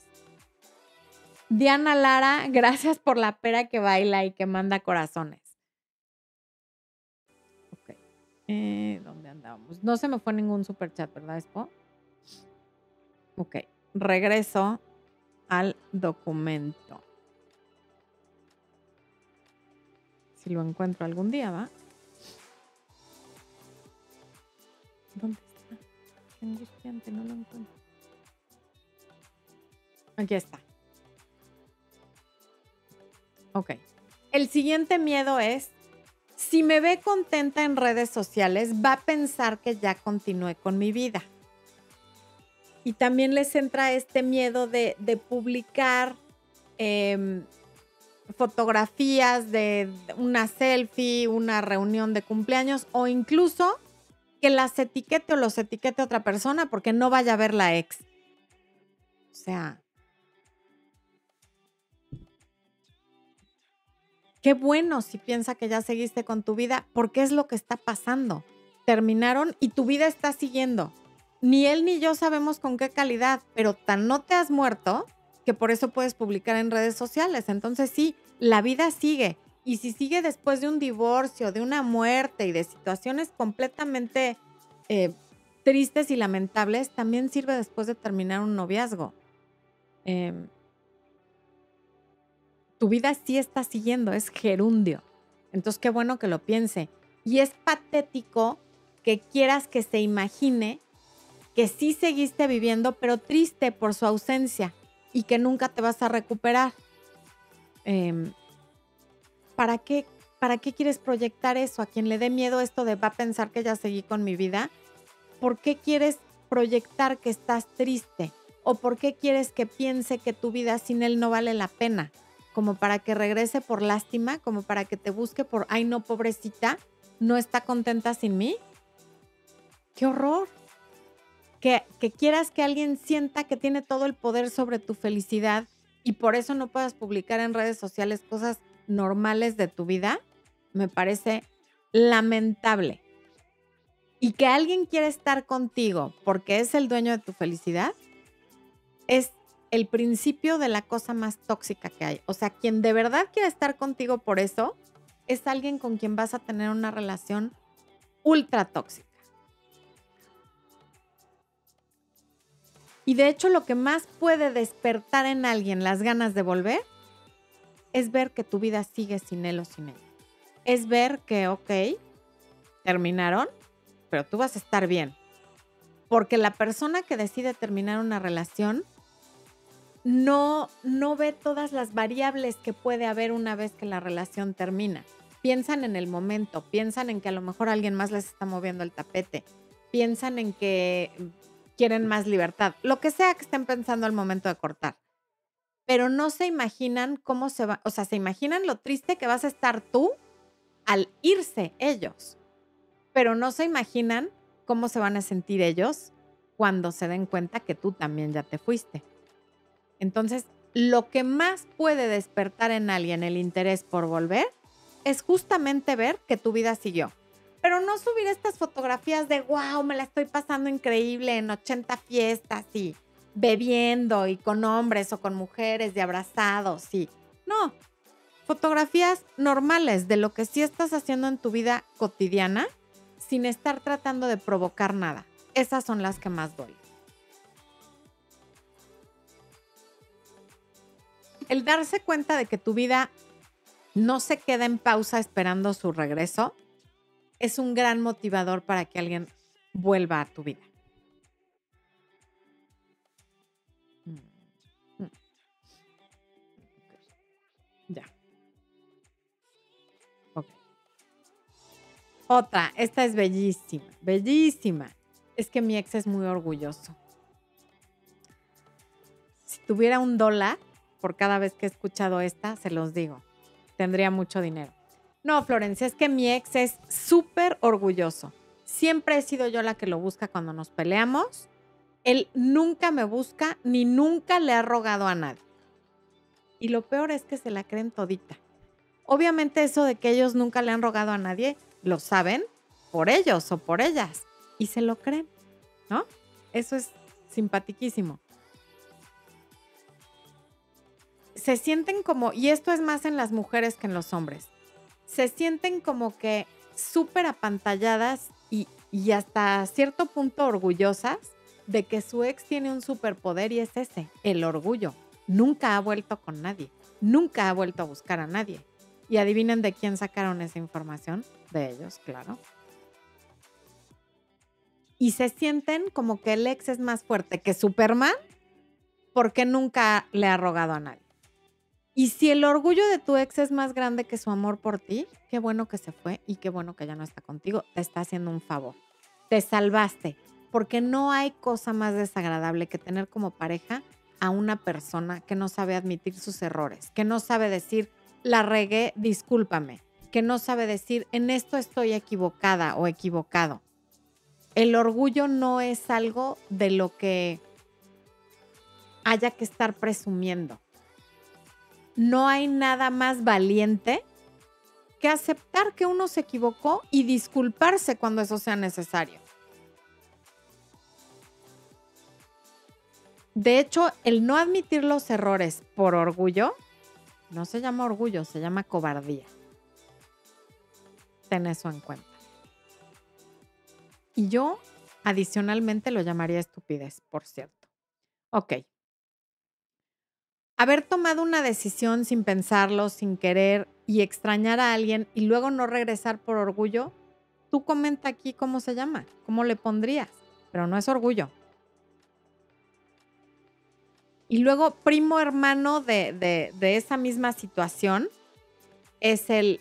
Diana Lara, gracias por la pera que baila y que manda corazones. Ok. Eh, ¿Dónde andábamos? No se me fue ningún super chat, ¿verdad, Expo? Ok. Regreso al documento. Si lo encuentro algún día, ¿va? ¿Dónde está? Qué angustiante, no lo encuentro. Aquí está. Ok. El siguiente miedo es, si me ve contenta en redes sociales, va a pensar que ya continué con mi vida. Y también les entra este miedo de, publicar em, fotografías de una selfie, una reunión de cumpleaños o incluso que las etiquete o los etiquete otra persona porque no vaya a ver la ex. O sea, qué bueno si piensa que ya seguiste con tu vida porque es lo que está pasando. Terminaron y tu vida está siguiendo. Ni él ni yo sabemos con qué calidad, pero tan no te has muerto que por eso puedes publicar en redes sociales. Entonces sí, la vida sigue. Y si sigue después de un divorcio, de una muerte y de situaciones completamente eh, tristes y lamentables, también sirve después de terminar un noviazgo. Em, tu vida sí está siguiendo, es gerundio. Entonces, qué bueno que lo piense. Y es patético que quieras que se imagine que sí seguiste viviendo, pero triste por su ausencia y que nunca te vas a recuperar. Em, ¿para, qué, ¿Para qué quieres proyectar eso? A quien le dé miedo esto de va a pensar que ya seguí con mi vida, ¿por qué quieres proyectar que estás triste? ¿O por qué quieres que piense que tu vida sin él no vale la pena? Como para que regrese por lástima, como para que te busque por, ay no, pobrecita, no está contenta sin mí. ¡Qué horror! que, quieras que alguien sienta que tiene todo el poder sobre tu felicidad y por eso no puedas publicar en redes sociales cosas normales de tu vida, me parece lamentable. Y que alguien quiera estar contigo porque es el dueño de tu felicidad, es el principio de la cosa más tóxica que hay. O sea, quien de verdad quiere estar contigo por eso, es alguien con quien vas a tener una relación ultra tóxica. Y de hecho lo que más puede despertar en alguien las ganas de volver es ver que tu vida sigue sin él o sin ella. Es ver que, ok, terminaron, pero tú vas a estar bien. Porque la persona que decide terminar una relación no, no ve todas las variables que puede haber una vez que la relación termina. Piensan en el momento, piensan en que a lo mejor alguien más les está moviendo el tapete, piensan en que quieren más libertad, lo que sea que estén pensando al momento de cortar. Pero no se imaginan cómo se va, o sea, se imaginan lo triste que vas a estar tú al irse ellos, pero no se imaginan cómo se van a sentir ellos cuando se den cuenta que tú también ya te fuiste. Entonces, lo que más puede despertar en alguien el interés por volver es justamente ver que tu vida siguió pero no subir estas fotografías de, wow, me la estoy pasando increíble en 80 fiestas y bebiendo y con hombres o con mujeres y abrazados y no, fotografías normales de lo que sí estás haciendo en tu vida cotidiana sin estar tratando de provocar nada. Esas son las que más duelen. El darse cuenta de que tu vida no se queda en pausa esperando su regreso es un gran motivador para que alguien vuelva a tu vida. Mm, mm. Ya. Ok. Otra, esta es bellísima, bellísima. Es que mi ex es muy orgulloso. Si tuviera un dólar por cada vez que he escuchado esta, se los digo, tendría mucho dinero. No, Florencia, es que mi ex es súper orgulloso. Siempre he sido yo la que lo busca cuando nos peleamos. Él nunca me busca ni nunca le ha rogado a nadie. Y lo peor es que se la creen todita. Obviamente eso de que ellos nunca le han rogado a nadie, lo saben por ellos o por ellas. Y se lo creen, ¿no? Eso es simpatiquísimo. Se sienten como, y esto es más en las mujeres que en los hombres, se sienten como que súper apantalladas y, y hasta cierto punto orgullosas de que su ex tiene un superpoder y es ese, el orgullo. Nunca ha vuelto con nadie, nunca ha vuelto a buscar a nadie. Y adivinen de quién sacaron esa información. De ellos, claro. Y se sienten como que el ex es más fuerte que Superman porque nunca le ha rogado a nadie. Y si el orgullo de tu ex es más grande que su amor por ti, qué bueno que se fue y qué bueno que ya no está contigo. Te está haciendo un favor. Te salvaste. Porque no hay cosa más desagradable que tener como pareja a una persona que no sabe admitir sus errores, que no sabe decir, la regué, discúlpame, que no sabe decir, en esto estoy equivocada o equivocado. El orgullo no es algo de lo que haya que estar presumiendo. No hay nada más valiente que aceptar que uno se equivocó y disculparse cuando eso sea necesario. De hecho, el no admitir los errores por orgullo no se llama orgullo, se llama cobardía. Ten eso en cuenta. Y yo adicionalmente lo llamaría estupidez, por cierto. Ok. Haber tomado una decisión sin pensarlo, sin querer y extrañar a alguien y luego no regresar por orgullo, tú comenta aquí cómo se llama, cómo le pondrías, pero no es orgullo, y luego, primo hermano de, esa misma situación es el,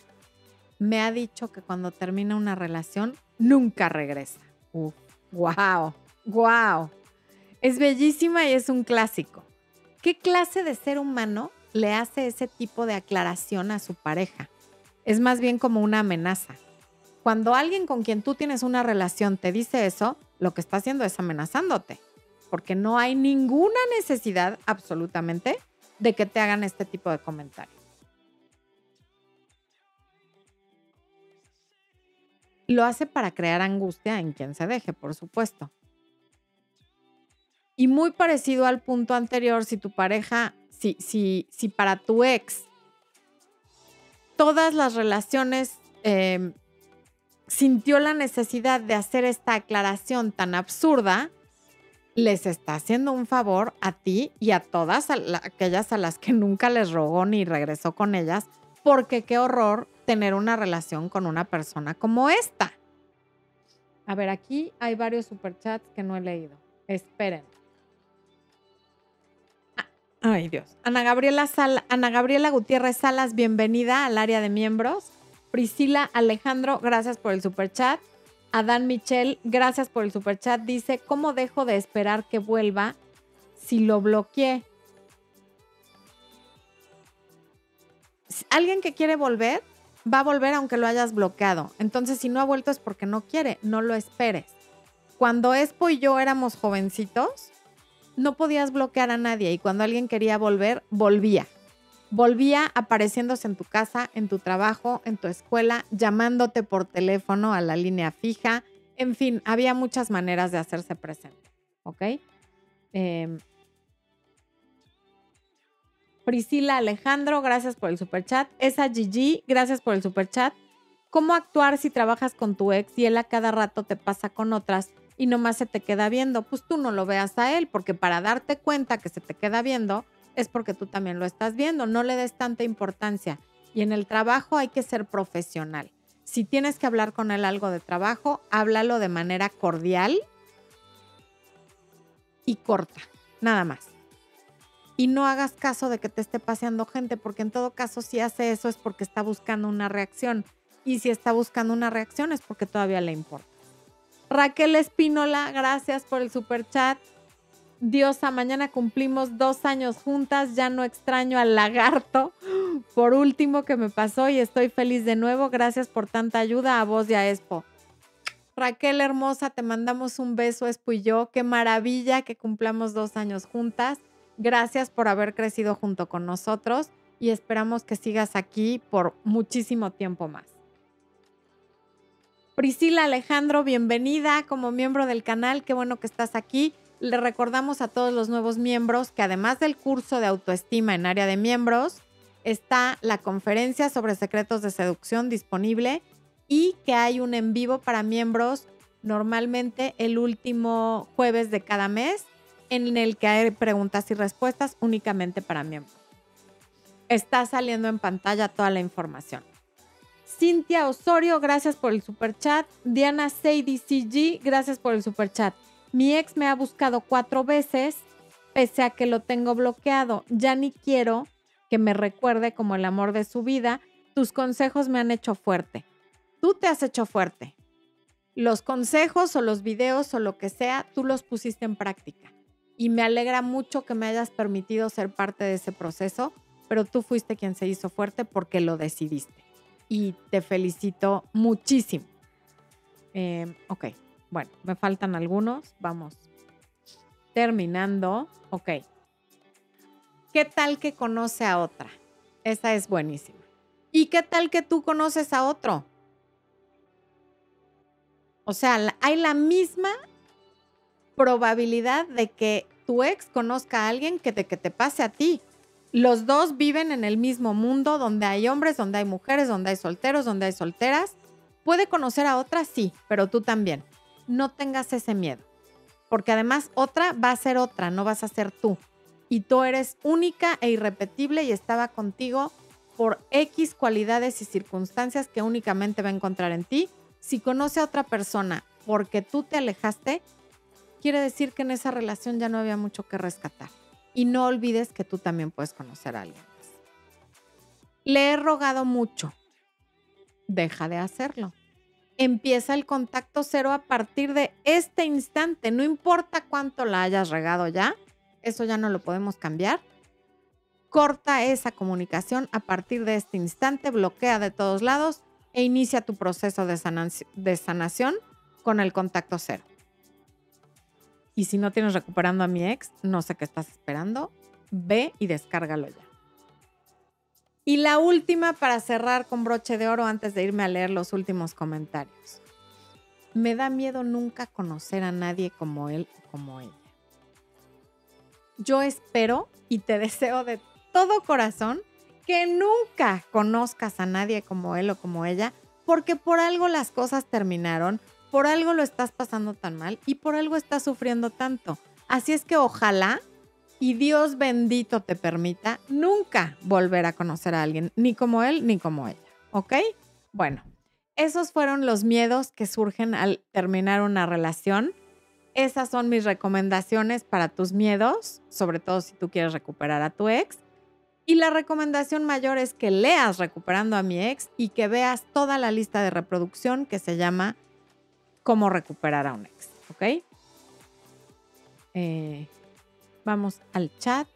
me ha dicho que cuando termina una relación, nunca regresa. Uf, wow, wow. Es bellísima y es un clásico. ¿Qué clase de ser humano le hace ese tipo de aclaración a su pareja? Es más bien como una amenaza. Cuando alguien con quien tú tienes una relación te dice eso, lo que está haciendo es amenazándote porque no hay ninguna necesidad absolutamente de que te hagan este tipo de comentarios. Lo hace para crear angustia en quien se deje, por supuesto. Y muy parecido al punto anterior, si tu pareja, si, si, si para tu ex todas las relaciones em, sintió la necesidad de hacer esta aclaración tan absurda, les está haciendo un favor a ti y a todas aquellas a las que nunca les rogó ni regresó con ellas, porque qué horror tener una relación con una persona como esta. A ver, aquí hay varios superchats que no he leído. Esperen. Ay, Dios. Ana Gabriela, Gabriela Gutiérrez Salas, bienvenida al área de miembros. Priscila Alejandro, gracias por el superchat. Adán Michel, gracias por el superchat, dice, ¿cómo dejo de esperar que vuelva si lo bloqueé? Alguien que quiere volver, va a volver aunque lo hayas bloqueado. Entonces, si no ha vuelto es porque no quiere, no lo esperes. Cuando Espo y yo éramos jovencitos, no podías bloquear a nadie y cuando alguien quería volver, volvía volvía apareciéndose en tu casa, en tu trabajo, en tu escuela, llamándote por teléfono a la línea fija. En fin, había muchas maneras de hacerse presente. ¿Ok? Em, Priscila Alejandro, gracias por el superchat. Esa Gigi, gracias por el superchat. ¿Cómo actuar si trabajas con tu ex y él a cada rato te pasa con otras y nomás se te queda viendo? Pues tú no lo veas a él, porque para darte cuenta que se te queda viendo, es porque tú también lo estás viendo. No le des tanta importancia. Y en el trabajo hay que ser profesional. Si tienes que hablar con él algo de trabajo, háblalo de manera cordial y corta, nada más. Y no hagas caso de que te esté paseando gente, porque en todo caso si hace eso es porque está buscando una reacción. Y si está buscando una reacción es porque todavía le importa. Raquel Espínola, gracias por el super chat. Diosa, mañana cumplimos dos años juntas, ya no extraño al lagarto. Por último que me pasó y estoy feliz de nuevo. Gracias por tanta ayuda a vos y a Expo. Raquel hermosa, te mandamos un beso, Expo y yo. Qué maravilla que cumplamos dos años juntas. Gracias por haber crecido junto con nosotros y esperamos que sigas aquí por muchísimo tiempo más. Priscila Alejandro, bienvenida como miembro del canal. Qué bueno que estás aquí. Le recordamos a todos los nuevos miembros que además del curso de autoestima en área de miembros, está la conferencia sobre secretos de seducción disponible y que hay un en vivo para miembros normalmente el último jueves de cada mes en el que hay preguntas y respuestas únicamente para miembros. Está saliendo en pantalla toda la información. Cintia Osorio, gracias por el super chat. Diana Sadie CG, gracias por el super chat. Mi ex me ha buscado cuatro veces, pese a que lo tengo bloqueado. Ya ni quiero que me recuerde como el amor de su vida. Tus consejos me han hecho fuerte. Tú te has hecho fuerte. Los consejos o los videos o lo que sea, tú los pusiste en práctica. Y me alegra mucho que me hayas permitido ser parte de ese proceso, pero tú fuiste quien se hizo fuerte porque lo decidiste y te felicito muchísimo. Em, ok, bueno, me faltan algunos. Vamos terminando. Ok. ¿Qué tal que conoce a otra? Esa es buenísima. ¿Y qué tal que tú conoces a otro? O sea, hay la misma probabilidad de que tu ex conozca a alguien que de que te pase a ti. Los dos viven en el mismo mundo donde hay hombres, donde hay mujeres, donde hay solteros, donde hay solteras. Puede conocer a otra, sí, pero tú también. No tengas ese miedo, porque además otra va a ser otra, no vas a ser tú. Y tú eres única e irrepetible y estaba contigo por X cualidades y circunstancias que únicamente va a encontrar en ti. Si conoce a otra persona porque tú te alejaste, quiere decir que en esa relación ya no había mucho que rescatar. Y no olvides que tú también puedes conocer a alguien más. Le he rogado mucho. Deja de hacerlo. Empieza el contacto cero a partir de este instante. No importa cuánto la hayas regado ya. Eso ya no lo podemos cambiar. Corta esa comunicación a partir de este instante, bloquea de todos lados e inicia tu proceso de, sanación con el contacto cero. Y si no tienes recuperando a mi ex, no sé qué estás esperando. Ve y descárgalo ya. Y la última para cerrar con broche de oro antes de irme a leer los últimos comentarios. Me da miedo nunca conocer a nadie como él o como ella. Yo espero y te *laughs* deseo de todo corazón que nunca conozcas a nadie como él o como ella, porque por algo las cosas terminaron, por algo lo estás pasando tan mal y por algo estás sufriendo tanto. Así es que ojalá y Dios bendito te permita nunca volver a conocer a alguien, ni como él ni como ella. ¿Ok? Bueno, esos fueron los miedos que surgen al terminar una relación. Esas son mis recomendaciones para tus miedos, sobre todo si tú quieres recuperar a tu ex. Y la recomendación mayor es que leas Recuperando a mi ex y que veas toda la lista de reproducción que se llama cómo recuperar a un ex, ¿ok? Eh, vamos al chat.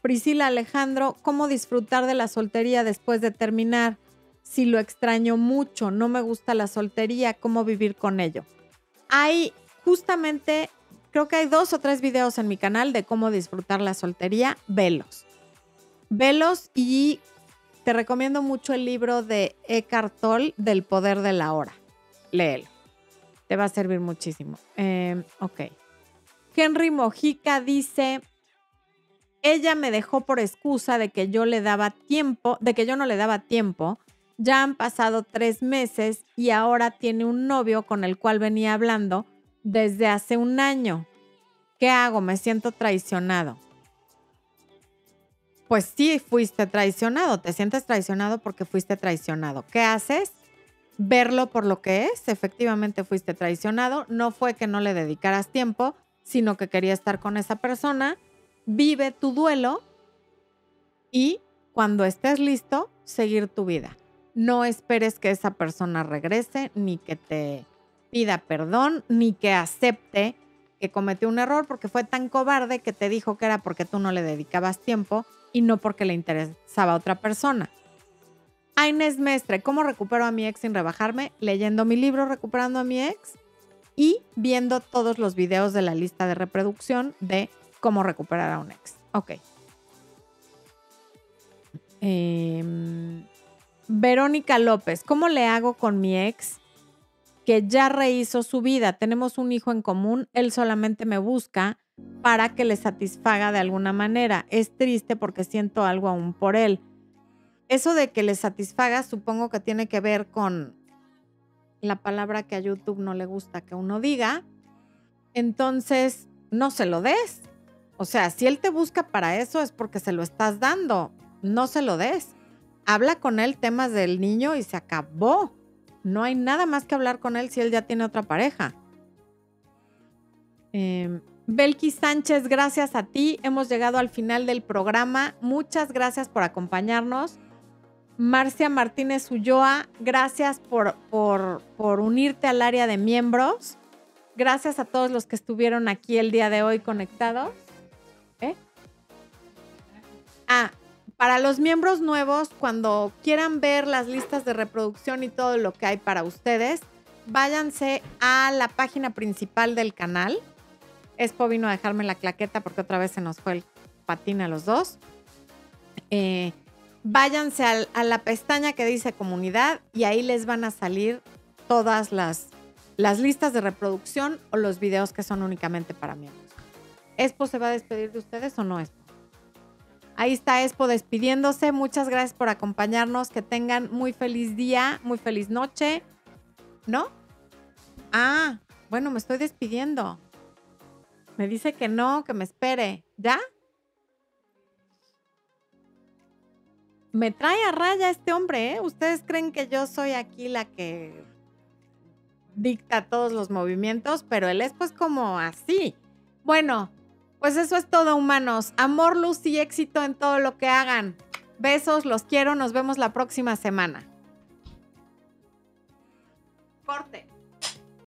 Priscila Alejandro, ¿cómo disfrutar de la soltería después de terminar? Si lo extraño mucho, no me gusta la soltería, ¿cómo vivir con ello? Hay justamente, creo que hay dos o tres videos en mi canal de cómo disfrutar la soltería. Velos. Velos y te recomiendo mucho el libro de Eckhart Tolle del poder de la hora. Léelo. Te va a servir muchísimo. Em, ok. Henry Mojica dice, ella me dejó por excusa de que yo le daba tiempo, de que yo no le daba tiempo. Ya han pasado tres meses y ahora tiene un novio con el cual venía hablando desde hace un año. ¿Qué hago? Me siento traicionado. Pues sí, fuiste traicionado. Te sientes traicionado porque fuiste traicionado. ¿Qué haces? Verlo por lo que es. Efectivamente fuiste traicionado. No fue que no le dedicaras tiempo, sino que quería estar con esa persona. Vive tu duelo y cuando estés listo, seguir tu vida. No esperes que esa persona regrese ni que te pida perdón ni que acepte que cometió un error porque fue tan cobarde que te dijo que era porque tú no le dedicabas tiempo y no porque le interesaba a otra persona. Inés Mestre, ¿cómo recupero a mi ex sin rebajarme? Leyendo mi libro Recuperando a mi ex y viendo todos los videos de la lista de reproducción de cómo recuperar a un ex. Ok. Em, Verónica López, ¿cómo le hago con mi ex que ya rehizo su vida? Tenemos un hijo en común, él solamente me busca para que le satisfaga de alguna manera. Es triste porque siento algo aún por él. Eso de que le satisfaga supongo que tiene que ver con la palabra que a YouTube no le gusta que uno diga. Entonces, no se lo des. O sea, si él te busca para eso es porque se lo estás dando. No se lo des. Habla con él temas del niño y se acabó. No hay nada más que hablar con él si él ya tiene otra pareja. Eh, Belkis Sánchez, gracias a ti. Hemos llegado al final del programa. Muchas gracias por acompañarnos. Marcia Martínez Ulloa, gracias por, por, por unirte al área de miembros. Gracias a todos los que estuvieron aquí el día de hoy conectados. ¿Eh? Ah, para los miembros nuevos, cuando quieran ver las listas de reproducción y todo lo que hay para ustedes, váyanse a la página principal del canal. Expo vino a dejarme la claqueta porque otra vez se nos fue el patín a los dos. Eh, váyanse a la pestaña que dice comunidad y ahí les van a salir todas las, listas de reproducción o los videos que son únicamente para miembros. ¿Expo se va a despedir de ustedes o no, Expo? Ahí está Expo despidiéndose. Muchas gracias por acompañarnos. Que tengan muy feliz día, muy feliz noche. ¿No? Ah, bueno, me estoy despidiendo. Me dice que no, que me espere. ¿Ya? Me trae a raya este hombre, ¿eh? Ustedes creen que yo soy aquí la que dicta todos los movimientos, pero él es pues como así. Bueno, pues eso es todo, humanos. Amor, luz y éxito en todo lo que hagan. Besos, los quiero, nos vemos la próxima semana. Corte.